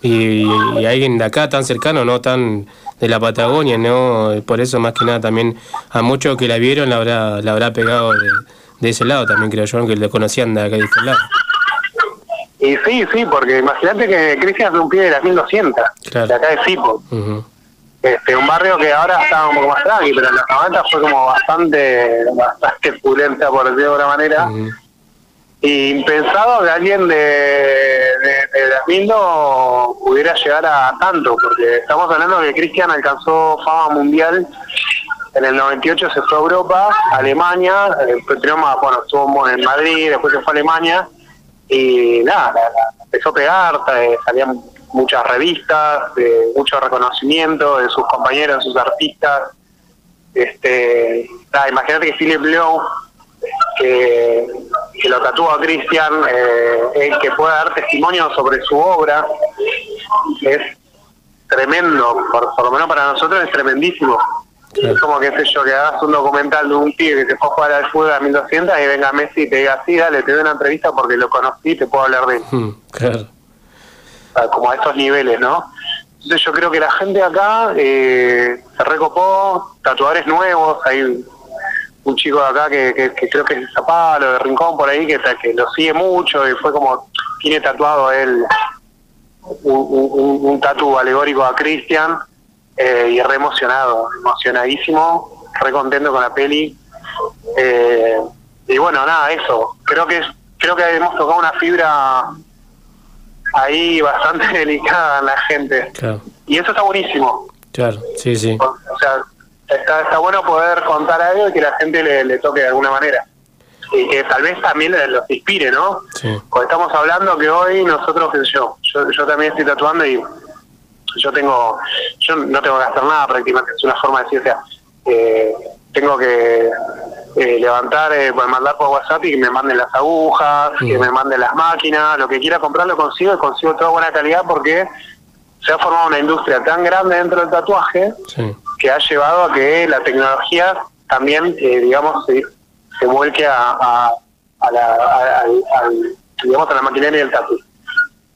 y, y alguien de acá tan cercano, no tan de la Patagonia, ¿no? Por eso más que nada también a muchos que la vieron la habrá, la habrá pegado de, de ese lado también creo yo, que lo conocían de acá de este lado. Y sí, sí, porque imagínate que Cristian es un pibe de las 1200, Claro. de acá de Cipo. Ujú. Este, un barrio que ahora está un poco más tranqui, pero en los 90 fue como bastante, bastante pulenta, por decirlo de alguna manera. Y impensado que alguien de, de, de pudiera llegar a tanto, porque estamos hablando de que Cristian alcanzó fama mundial en el 98 se fue a Europa, a Alemania, bueno, estuvo en Madrid, después se fue a Alemania, y nada, empezó a pegar, eh, salían muchas revistas, eh, mucho reconocimiento de sus compañeros, de sus artistas. Este, imagínate que Philip Lowe, que, que lo tatúa a Christian, eh, el que pueda dar testimonio sobre su obra, es tremendo, por, por lo menos para nosotros es tremendísimo. Es como que sé yo, que hagas un documental de un pibe que se fue a jugar al fútbol a 1200 y venga Messi y te diga, sí, dale, te doy una entrevista porque lo conocí y te puedo hablar de él. Mm, Claro. Como a estos niveles, ¿no? Entonces yo creo que la gente acá eh, se recopó, tatuadores nuevos, hay un, chico de acá que, que- creo que es Zapalo, de Rincón por ahí, que, lo sigue mucho y fue como, tiene tatuado él un tatu alegórico a Cristian eh, y re emocionado, emocionadísimo, re contento con la peli. Eh, y bueno, nada, eso, creo que creo que hemos tocado una fibra ahí bastante [LAUGHS] delicada en la gente. Claro, Y eso está buenísimo. claro, sí, sí. O sea, está, está bueno poder contar algo y que la gente le, le toque de alguna manera. Y que tal vez también los inspire, ¿no? Sí. Porque estamos hablando que hoy nosotros, sé yo, yo, yo también estoy tatuando y yo tengo, yo no tengo que hacer nada prácticamente, es una forma de decir, o sea, eh, tengo que eh, levantar, eh, pues, mandar por WhatsApp y que me manden las agujas, que me manden las máquinas, lo que quiera comprar lo consigo y consigo toda buena calidad porque se ha formado una industria tan grande dentro del tatuaje Sí. que ha llevado a que la tecnología también, eh, digamos, se, se vuelque a, a, a la, a- digamos, a la maquinaria del tatu.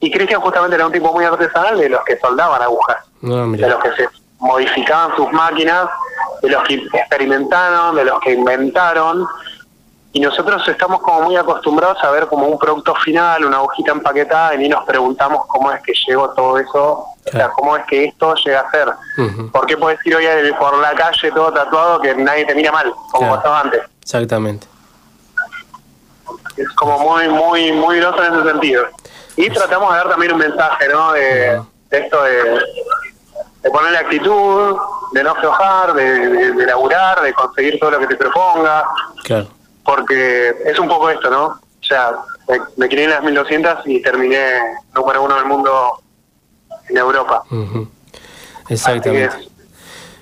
Y Cristian justamente era un tipo muy artesanal de los que soldaban agujas, No, de mira. los que se modificaban sus máquinas, de los que experimentaron, de los que inventaron. Y nosotros estamos como muy acostumbrados a ver como un producto final, una agujita empaquetada, y ni nos preguntamos cómo es que llegó todo eso, o sea, cómo es que esto llega a ser. Ujú, ¿Por qué puedes ir hoy por la calle todo tatuado que nadie te mira mal, como Claro. pasaba antes? Exactamente. es como muy, muy, muy groso en ese sentido. Y tratamos de dar también un mensaje, ¿no? De, de esto de, de ponerle actitud, de no aflojar, de, de, de laburar, de conseguir todo lo que te proponga, Claro. porque es un poco esto, ¿no? O sea, me, me crié en las 1200 y terminé número uno del mundo en Europa. Ujú. Exactamente.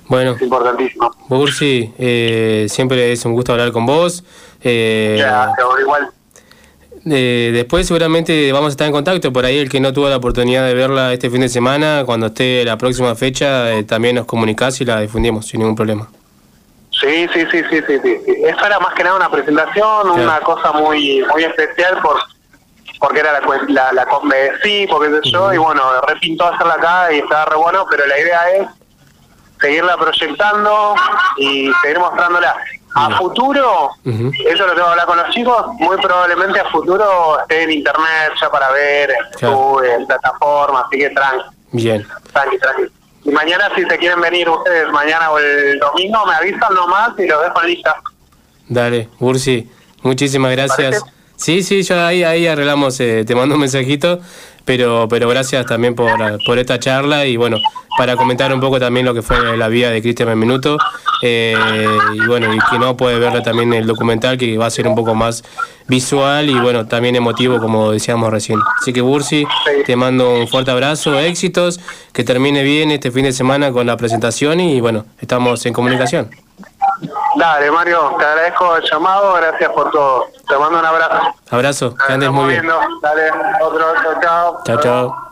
Bueno, Es importantísimo. Bursi, eh, siempre es un gusto hablar con vos. Eh, Ya, igual. Eh, después seguramente vamos a estar en contacto. Por ahí el que no tuvo la oportunidad de verla este fin de semana, cuando esté la próxima fecha, eh, también nos comunicás y la difundimos sin ningún problema. Sí, sí, sí, sí, sí, sí. Eso era más que nada una presentación, una cosa muy muy especial por porque era la, la, la de sí, porque sé yo, y bueno, repintó hacerla acá y estaba re bueno, pero la idea es seguirla proyectando y seguir mostrándola. A futuro, eso lo tengo que hablar con los chicos, muy probablemente a futuro esté en internet ya para ver, en YouTube, en plataformas, así que tranqui, Bien. tranqui, tranqui. Y mañana si se quieren venir ustedes, mañana o el domingo, me avisan nomás y los dejo en lista. Dale, Bursi, muchísimas gracias. Sí, sí, yo ahí, ahí arreglamos, eh, te mando un mensajito, pero, pero gracias también por, por esta charla y bueno, para comentar un poco también lo que fue la vida de Cristian Benvenuto eh, y bueno, y que no puede verla también el documental que va a ser un poco más visual y bueno, también emotivo como decíamos recién. Así que Bursi, te mando un fuerte abrazo, éxitos, que termine bien este fin de semana con la presentación y bueno, estamos en comunicación. Dale, Mario, te agradezco el llamado, gracias por todo. Te mando un abrazo. Abrazo, que andes muy bien. viendo. Dale, otro, chao, chao. Chao, chao.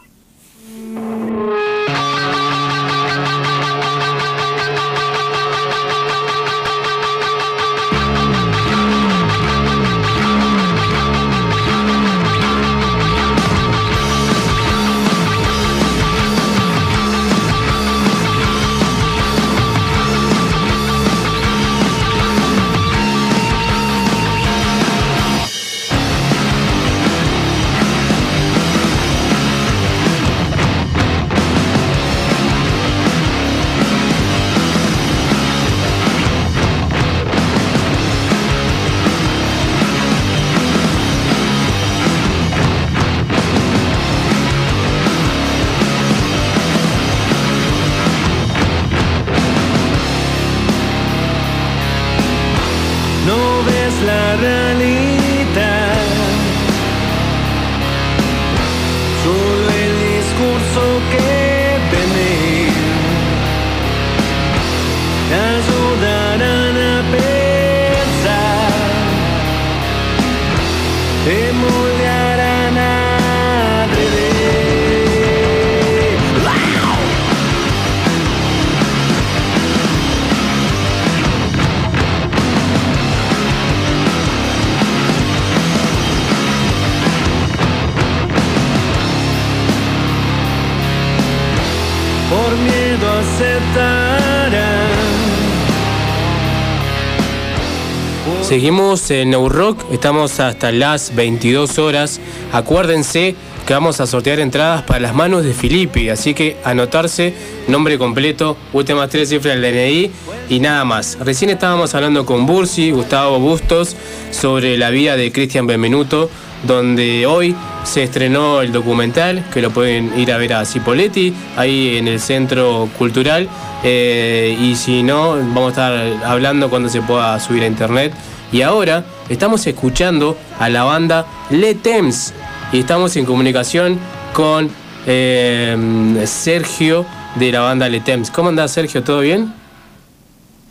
Seguimos en New Rock, estamos hasta las 22 horas. Acuérdense que vamos a sortear entradas para las manos de Filippi, así que anotarse, nombre completo, últimas tres cifras del DNI y nada más. Recién estábamos hablando con Bursi, Gustavo Bustos, sobre la vida de Cristian Benvenuto, donde hoy se estrenó el documental, que lo pueden ir a ver a Cipoletti, ahí en el Centro Cultural. Eh, y si no, vamos a estar hablando cuando se pueda subir a internet. Y ahora estamos escuchando a la banda Le Temps y estamos en comunicación con eh, Sergio de la banda Le Temps. ¿Cómo andás, Sergio? ¿Todo bien?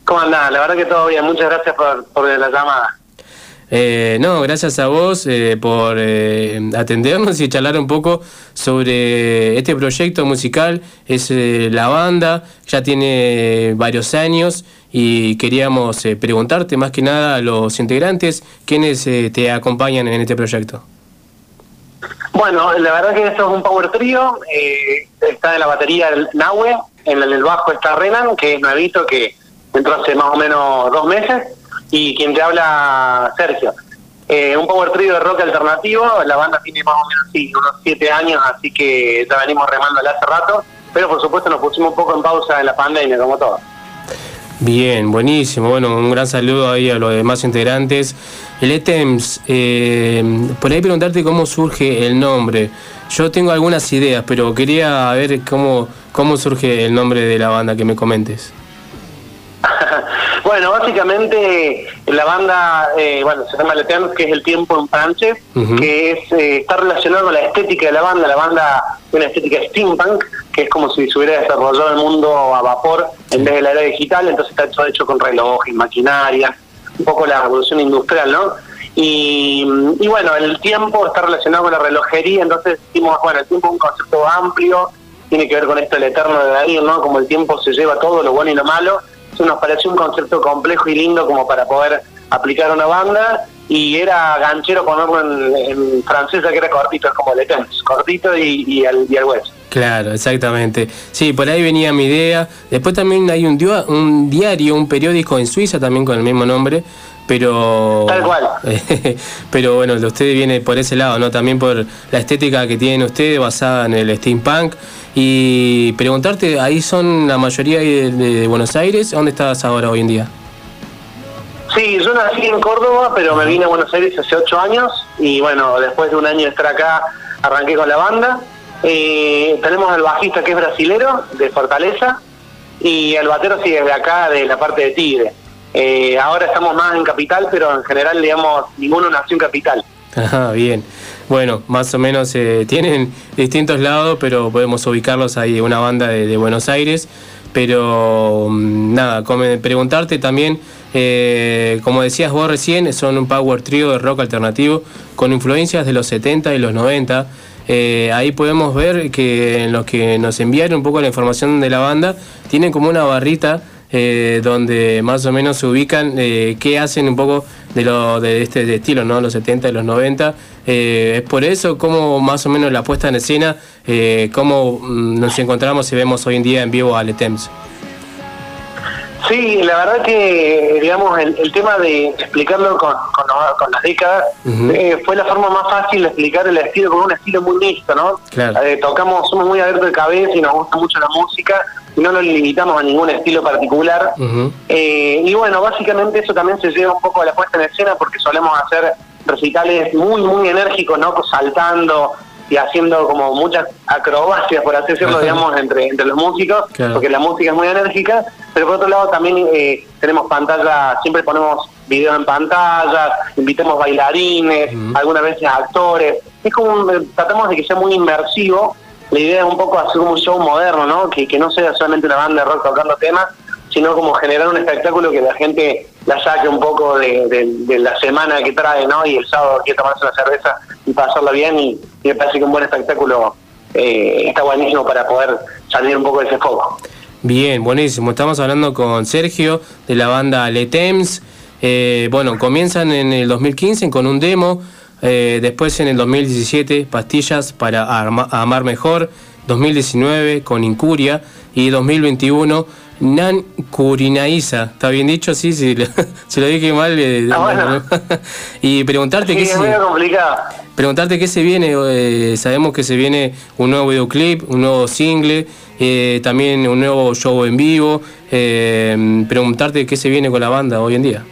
¿Cómo andás? La verdad que todo bien, muchas gracias por, por la llamada. Eh, no, gracias a vos eh, por eh, atendernos y charlar un poco sobre este proyecto musical. Es eh, la banda, ya tiene varios años y queríamos eh, preguntarte más que nada a los integrantes quiénes eh, te acompañan en este proyecto. Bueno, la verdad que esto es un power trío. eh, está en la batería el Nahue, en el bajo está Renan, que es nuevito, que entró hace más o menos dos meses, y quien te habla, Sergio. Eh, un power trío de rock alternativo, la banda tiene más o menos sí, unos siete años, así que ya venimos remándole hace rato, pero por supuesto nos pusimos un poco en pausa en la pandemia, como todo. Bien, buenísimo. Bueno, un gran saludo ahí a los demás integrantes. El ETEMS, eh, por ahí preguntarte cómo surge el nombre. Yo tengo algunas ideas, pero quería ver cómo, cómo surge el nombre de la banda, que me comentes. [LAUGHS] Bueno, básicamente la banda, eh, bueno, se llama Temps, que es el tiempo en francés, que es está está relacionado con la estética de la banda. La banda tiene una estética steampunk, que es como si se hubiera desarrollado el mundo a vapor en vez de la era digital, entonces está todo hecho con relojes, maquinaria, un poco la revolución industrial, ¿no? Y, bueno, el tiempo está relacionado con la relojería, entonces decimos, bueno, el tiempo es un concepto amplio, tiene que ver con esto del eterno de Darío, ¿no? Como el tiempo se lleva todo, lo bueno y lo malo. Eso nos pareció un concepto complejo y lindo como para poder aplicar una banda y era ganchero ponerlo en, en francés, ya que era cortito, es como Le Temps, cortito y, y al, y al hueso. Claro, exactamente. Sí, por ahí venía mi idea. Después también hay un, dio- un diario, un periódico en Suiza también con el mismo nombre, pero... Tal cual. [LAUGHS] pero bueno, de ustedes viene por ese lado, ¿no? También por la estética que tienen ustedes basada en el steampunk. Y preguntarte, ahí son la mayoría de, de Buenos Aires, ¿dónde estás ahora hoy en día? Sí, yo nací en Córdoba, pero me vine a Buenos Aires hace ocho años y bueno, después de un año de estar acá, arranqué con la banda. Eh, tenemos al bajista que es brasilero, de Fortaleza, y el batero sí es de acá, de la parte de Tigre. Eh, ahora estamos más en Capital, pero en general, digamos, ninguno nació en Capital. Ajá, [LAUGHS] bien. Bueno, más o menos eh, tienen distintos lados, pero podemos ubicarlos ahí, una banda de, de Buenos Aires. Pero mm, nada, preguntarte también, eh, como decías vos recién, son un power trio de rock alternativo con influencias de los 70 y los 90. Eh, ahí podemos ver que en los que nos enviaron un poco la información de la banda, tienen como una barrita eh, donde más o menos se ubican eh, qué hacen un poco de lo de este estilo, ¿no? Los 70 y los 90. Eh, es por eso cómo más o menos la puesta en escena, cómo mm, nos encontramos y vemos hoy en día en vivo a Letems. Sí, la verdad que, digamos, el, el tema de explicarlo con, con, con las décadas eh, fue la forma más fácil de explicar el estilo con un estilo muy mixto, ¿no? Claro. Eh, tocamos, somos muy abiertos de cabeza y nos gusta mucho la música y no nos limitamos a ningún estilo particular. Eh, y bueno, básicamente eso también se lleva un poco a la puesta en escena porque solemos hacer recitales muy, muy enérgicos, ¿no? Saltando y haciendo como muchas acrobacias, por así decirlo, Ajá. digamos, entre, entre los músicos, Claro. porque la música es muy enérgica, pero por otro lado también eh, tenemos pantalla, siempre ponemos videos en pantalla, invitamos bailarines, algunas veces actores, es como, eh, tratamos de que sea muy inmersivo, la idea es un poco hacer un show moderno, ¿no? Que, que no sea solamente una banda de rock tocando temas, sino como generar un espectáculo que la gente la saque un poco de, de- de la semana que trae, ¿no? Y el sábado quiere tomarse una cerveza y pasarla bien y, y me parece que un buen espectáculo eh, está buenísimo para poder salir un poco de ese foco. Bien, buenísimo. Estamos hablando con Sergio de la banda Letems. Eh, bueno, comienzan en el 2015 con un demo. eh, después en el 2017, Pastillas para Amar Mejor. 2019 con Incuria. Y 2021, Nan Curinaiza. ¿Está bien dicho? Sí, sí. [LAUGHS] Se lo dije mal. eh, Ah, bueno. [LAUGHS] y preguntarte Sí, qué es se- medio complicado. Preguntarte qué se viene, eh, sabemos que se viene un nuevo videoclip, un nuevo single, eh, también un nuevo show en vivo. preguntarte qué se viene con la banda hoy en día.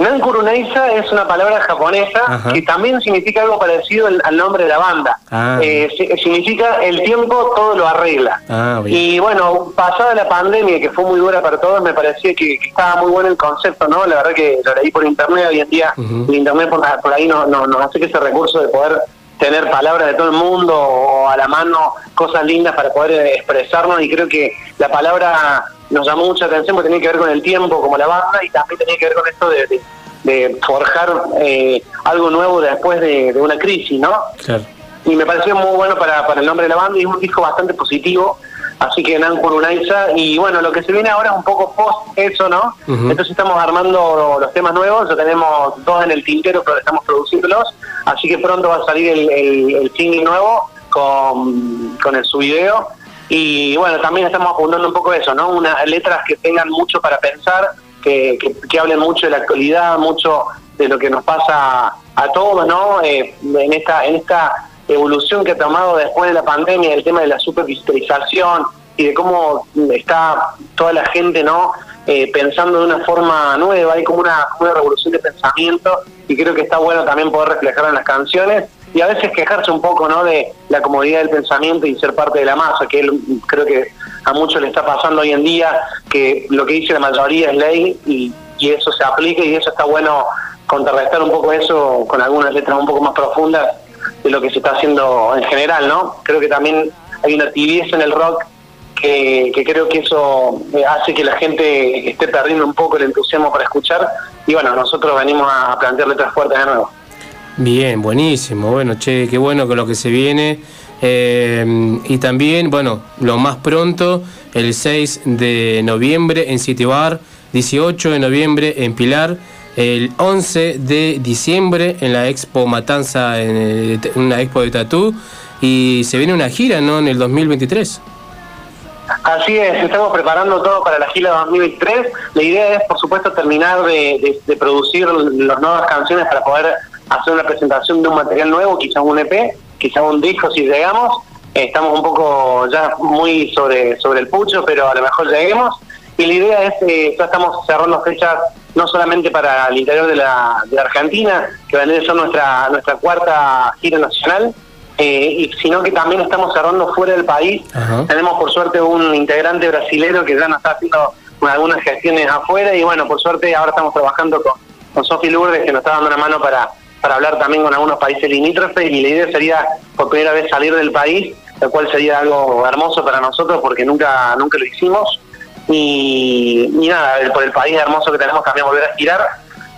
Nan Kuruneiza es una palabra japonesa Ajá. que también significa algo parecido al, al nombre de la banda. Ah. Eh, si- significa el tiempo todo lo arregla. Ah. Y bueno, pasada la pandemia, que fue muy dura para todos, me parecía que, que estaba muy bueno el concepto, ¿no? La verdad que lo leí por internet, hoy en día el internet por, por ahí no- no- nos hace que ese recurso de poder tener palabras de todo el mundo o a la mano cosas lindas para poder expresarnos y creo que la palabra nos llamó mucha atención porque tenía que ver con el tiempo como la banda y también tenía que ver con esto de, de- de forjar eh, algo nuevo después de, de una crisis, ¿no? Claro. y me pareció muy bueno para, para el nombre de la banda y es un disco bastante positivo, así que Nan Kurunaiza, y bueno, lo que se viene ahora es un poco post eso, ¿no? Entonces estamos armando los temas nuevos, ya tenemos dos en el tintero, pero estamos produciéndolos, así que pronto va a salir el, el, el single nuevo con, con el su video, y bueno, también estamos apuntando un poco eso, ¿no? Unas letras que tengan mucho para pensar, que, que, que hablen mucho de la actualidad, mucho de lo que nos pasa a todos, ¿no? Eh, en esta en esta evolución que ha tomado después de la pandemia el tema de la supervisualización y de cómo está toda la gente, ¿no? Eh, pensando de una forma nueva, hay como una, una revolución de pensamiento y creo que está bueno también poder reflejarlo en las canciones y a veces quejarse un poco no de la comodidad del pensamiento y ser parte de la masa, que él, creo que a muchos le está pasando hoy en día, que lo que dice la mayoría es ley y, y eso se aplica y eso está bueno contrarrestar un poco eso con algunas letras un poco más profundas de lo que se está haciendo en general, ¿no? Creo que también hay una tibieza en el rock que, que creo que eso eh, hace que la gente esté perdiendo un poco el entusiasmo para escuchar y bueno, nosotros venimos a plantear letras fuertes de nuevo. Bien, buenísimo. Bueno, che, qué bueno con lo que se viene. Eh, y también, bueno, lo más pronto, el 6 de noviembre en City Bar, 18 de noviembre en Pilar, el 11 de diciembre en la Expo Matanza, en una Expo de Tatú, y se viene una gira, ¿no? En el 2023. Así es, estamos preparando todo para la gira 2023. La idea es, por supuesto, terminar de producir las nuevas canciones para poder hacer una presentación de un material nuevo, quizá un EP, quizá un disco si llegamos. Eh, estamos un poco ya muy sobre, sobre el pucho, pero a lo mejor lleguemos. Y la idea es, eh, ya estamos cerrando fechas no solamente para el interior de la, de la Argentina, que va a ser nuestra, nuestra cuarta gira nacional, eh, y, sino que también estamos cerrando fuera del país. Tenemos por suerte un integrante brasilero que ya nos está haciendo algunas gestiones afuera y bueno, por suerte ahora estamos trabajando con, con Sofi Lourdes que nos está dando una mano para, para hablar también con algunos países limítrofes y la idea sería por primera vez salir del país, lo cual sería algo hermoso para nosotros porque nunca, nunca lo hicimos. Y, nada, por el país hermoso que tenemos también volver a girar.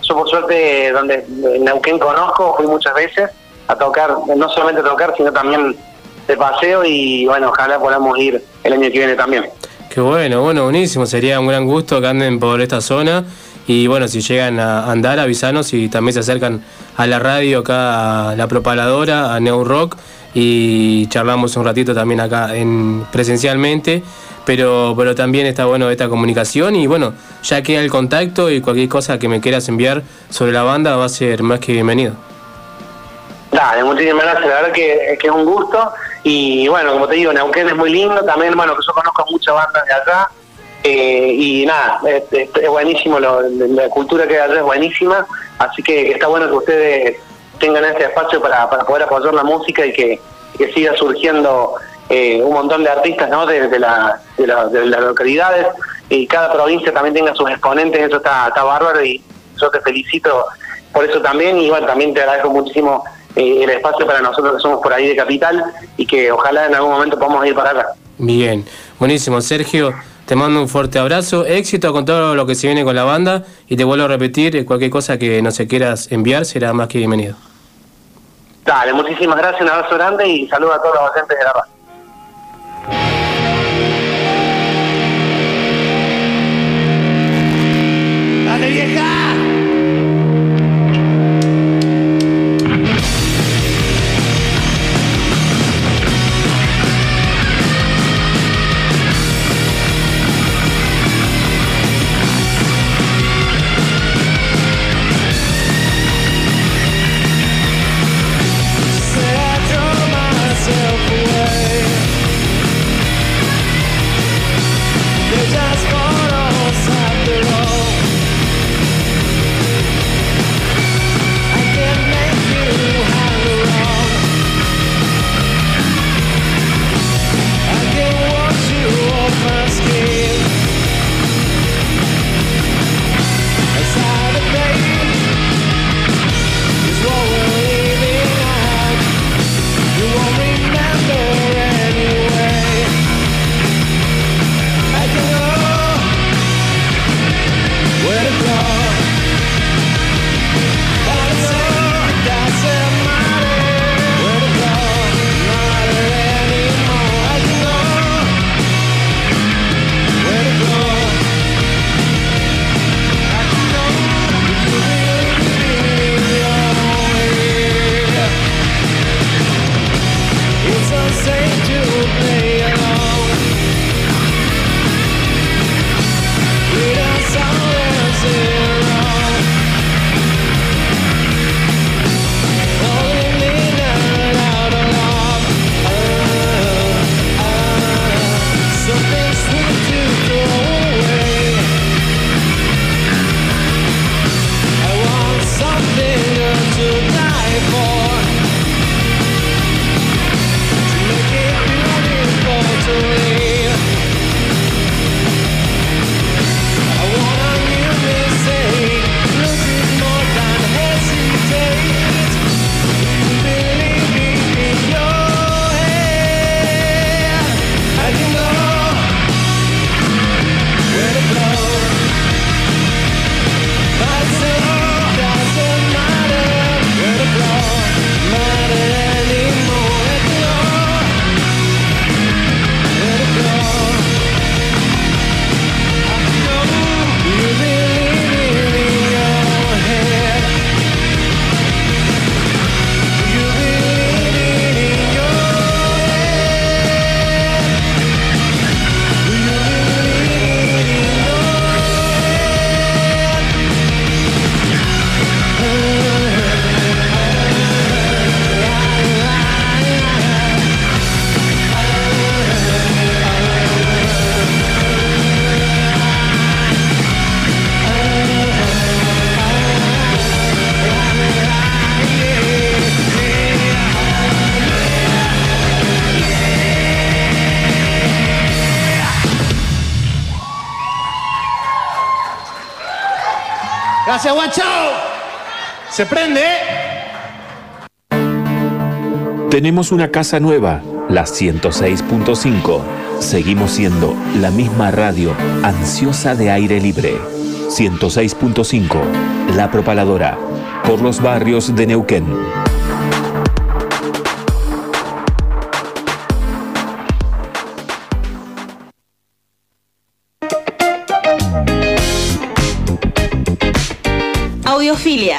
Yo por suerte donde en Neuquén conozco, fui muchas veces a tocar, no solamente a tocar, sino también de paseo y bueno, ojalá podamos ir el año que viene también. Qué bueno, bueno, buenísimo. Sería un gran gusto que anden por esta zona. Y bueno, si llegan a andar, avisanos y también se acercan a la radio acá, a la propaladora, a Neo Rock. Y charlamos un ratito también acá en presencialmente. Pero, pero también está bueno esta comunicación. Y bueno, ya queda el contacto y cualquier cosa que me quieras enviar sobre la banda va a ser más que bienvenido. Dale, muchísimas gracias, la verdad que, es un gusto. Y bueno, como te digo, Neuquén es muy lindo, también, bueno, que yo conozco muchas bandas de acá. Eh, y nada, es, buenísimo, lo- la cultura que hay allá es buenísima. Así que está bueno que ustedes tengan este espacio para, para poder apoyar la música y que, que siga surgiendo eh, un montón de artistas ¿no? de la- de las localidades y cada provincia también tenga sus exponentes, eso está, está bárbaro y yo te felicito por eso también y bueno, también te agradezco muchísimo eh, el espacio para nosotros que somos por ahí de Capital y que ojalá en algún momento podamos ir para acá. Bien, buenísimo. Sergio, te mando un fuerte abrazo. Éxito con todo lo que se viene con la banda. Y te vuelvo a repetir, eh, cualquier cosa que no se quieras enviar será más que bienvenido. Dale, muchísimas gracias, un abrazo grande y saludos a todos los docentes de la paz. Guacho. Se prende, ¿eh? Tenemos una casa nueva, la 106.5. Seguimos siendo la misma radio, ansiosa de aire libre. 106.5, La Propaladora, por los barrios de Neuquén.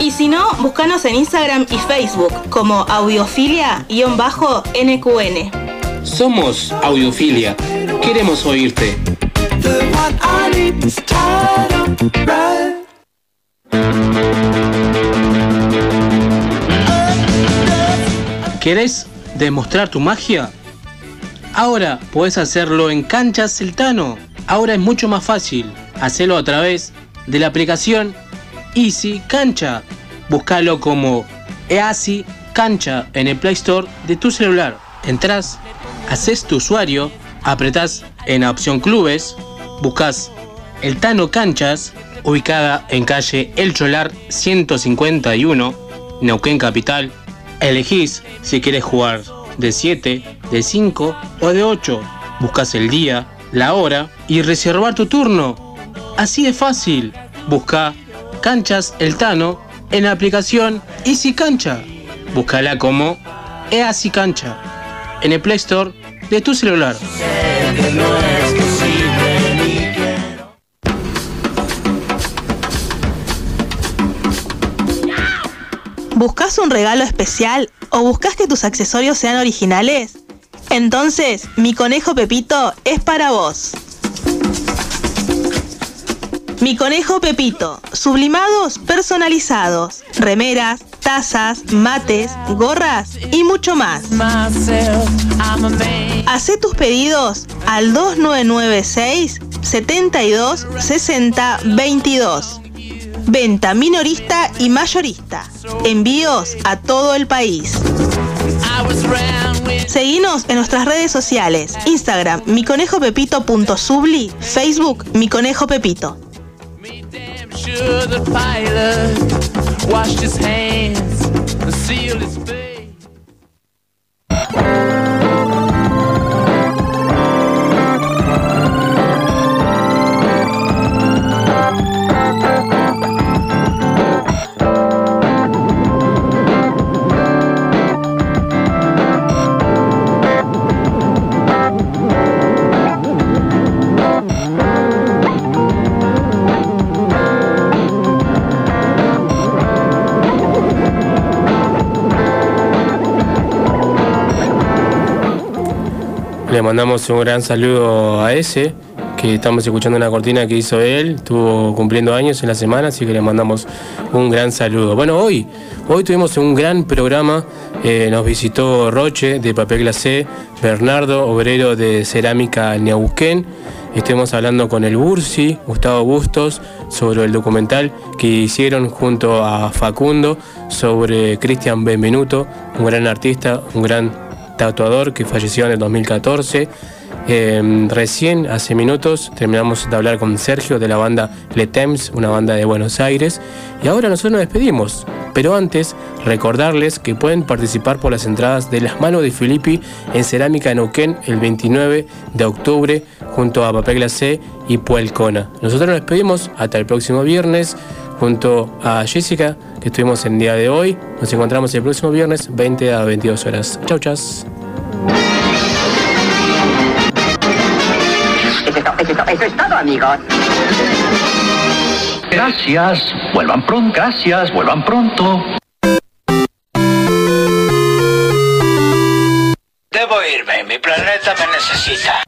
Y si no, búscanos en Instagram y Facebook como audiofilia-nqn. Somos Audiofilia. Queremos oírte. ¿Querés demostrar tu magia? Ahora puedes hacerlo en Canchas Celtano. Ahora es mucho más fácil. Hacelo a través de la aplicación Easy Cancha. Búscalo como Easy Cancha en el Play Store de tu celular. Entrás, haces tu usuario, apretás en la opción Clubes, buscas el Tano Canchas, ubicada en calle El Cholar 151, Neuquén Capital. Elegís si quieres jugar de 7, de 5 o de 8. Buscas el día, la hora y reservar tu turno. Así de fácil. Busca Canchas El Tano en la aplicación Easy Cancha. Búscala como Easy Cancha en el Play Store de tu celular. ¿Buscas un regalo especial o buscas que tus accesorios sean originales? Entonces, mi conejo Pepito es para vos. Mi conejo Pepito, sublimados personalizados, remeras, tazas, mates, gorras y mucho más. Hacé tus pedidos al 2996 72 60 22. Venta minorista y mayorista. Envíos a todo el país. Seguinos en nuestras redes sociales, Instagram miconejopepito.subli, Facebook Mi Conejo Pepito. Sure the pilot washed his hands and sealed his face. Le mandamos un gran saludo a ese, que estamos escuchando una cortina que hizo él, estuvo cumpliendo años en la semana, así que le mandamos un gran saludo. Bueno, hoy, hoy tuvimos un gran programa, eh, nos visitó Roche de Papel Glacé, Bernardo, obrero de Cerámica Neuquén, estuvimos hablando con el Bursi, Gustavo Bustos, sobre el documental que hicieron junto a Facundo sobre Cristian Benvenuto, un gran artista, un gran tatuador que falleció en el 2014. Eh, recién, hace minutos, terminamos de hablar con Sergio de la banda Le Temps, una banda de Buenos Aires. Y ahora nosotros nos despedimos. Pero antes, recordarles que pueden participar por las entradas de Las Manos de Filippi en Cerámica Neuquén el 29 de octubre junto a Papel Glacé y Puelcona. Nosotros nos despedimos hasta el próximo viernes junto a Jessica, que estuvimos en día de hoy. Nos encontramos el próximo viernes, 20 a 22 horas. Chau, chas. Eso es, to- eso es to- eso es todo, amigos. Gracias. Vuelvan pronto. Gracias. Vuelvan pronto. Debo irme, mi planeta me necesita.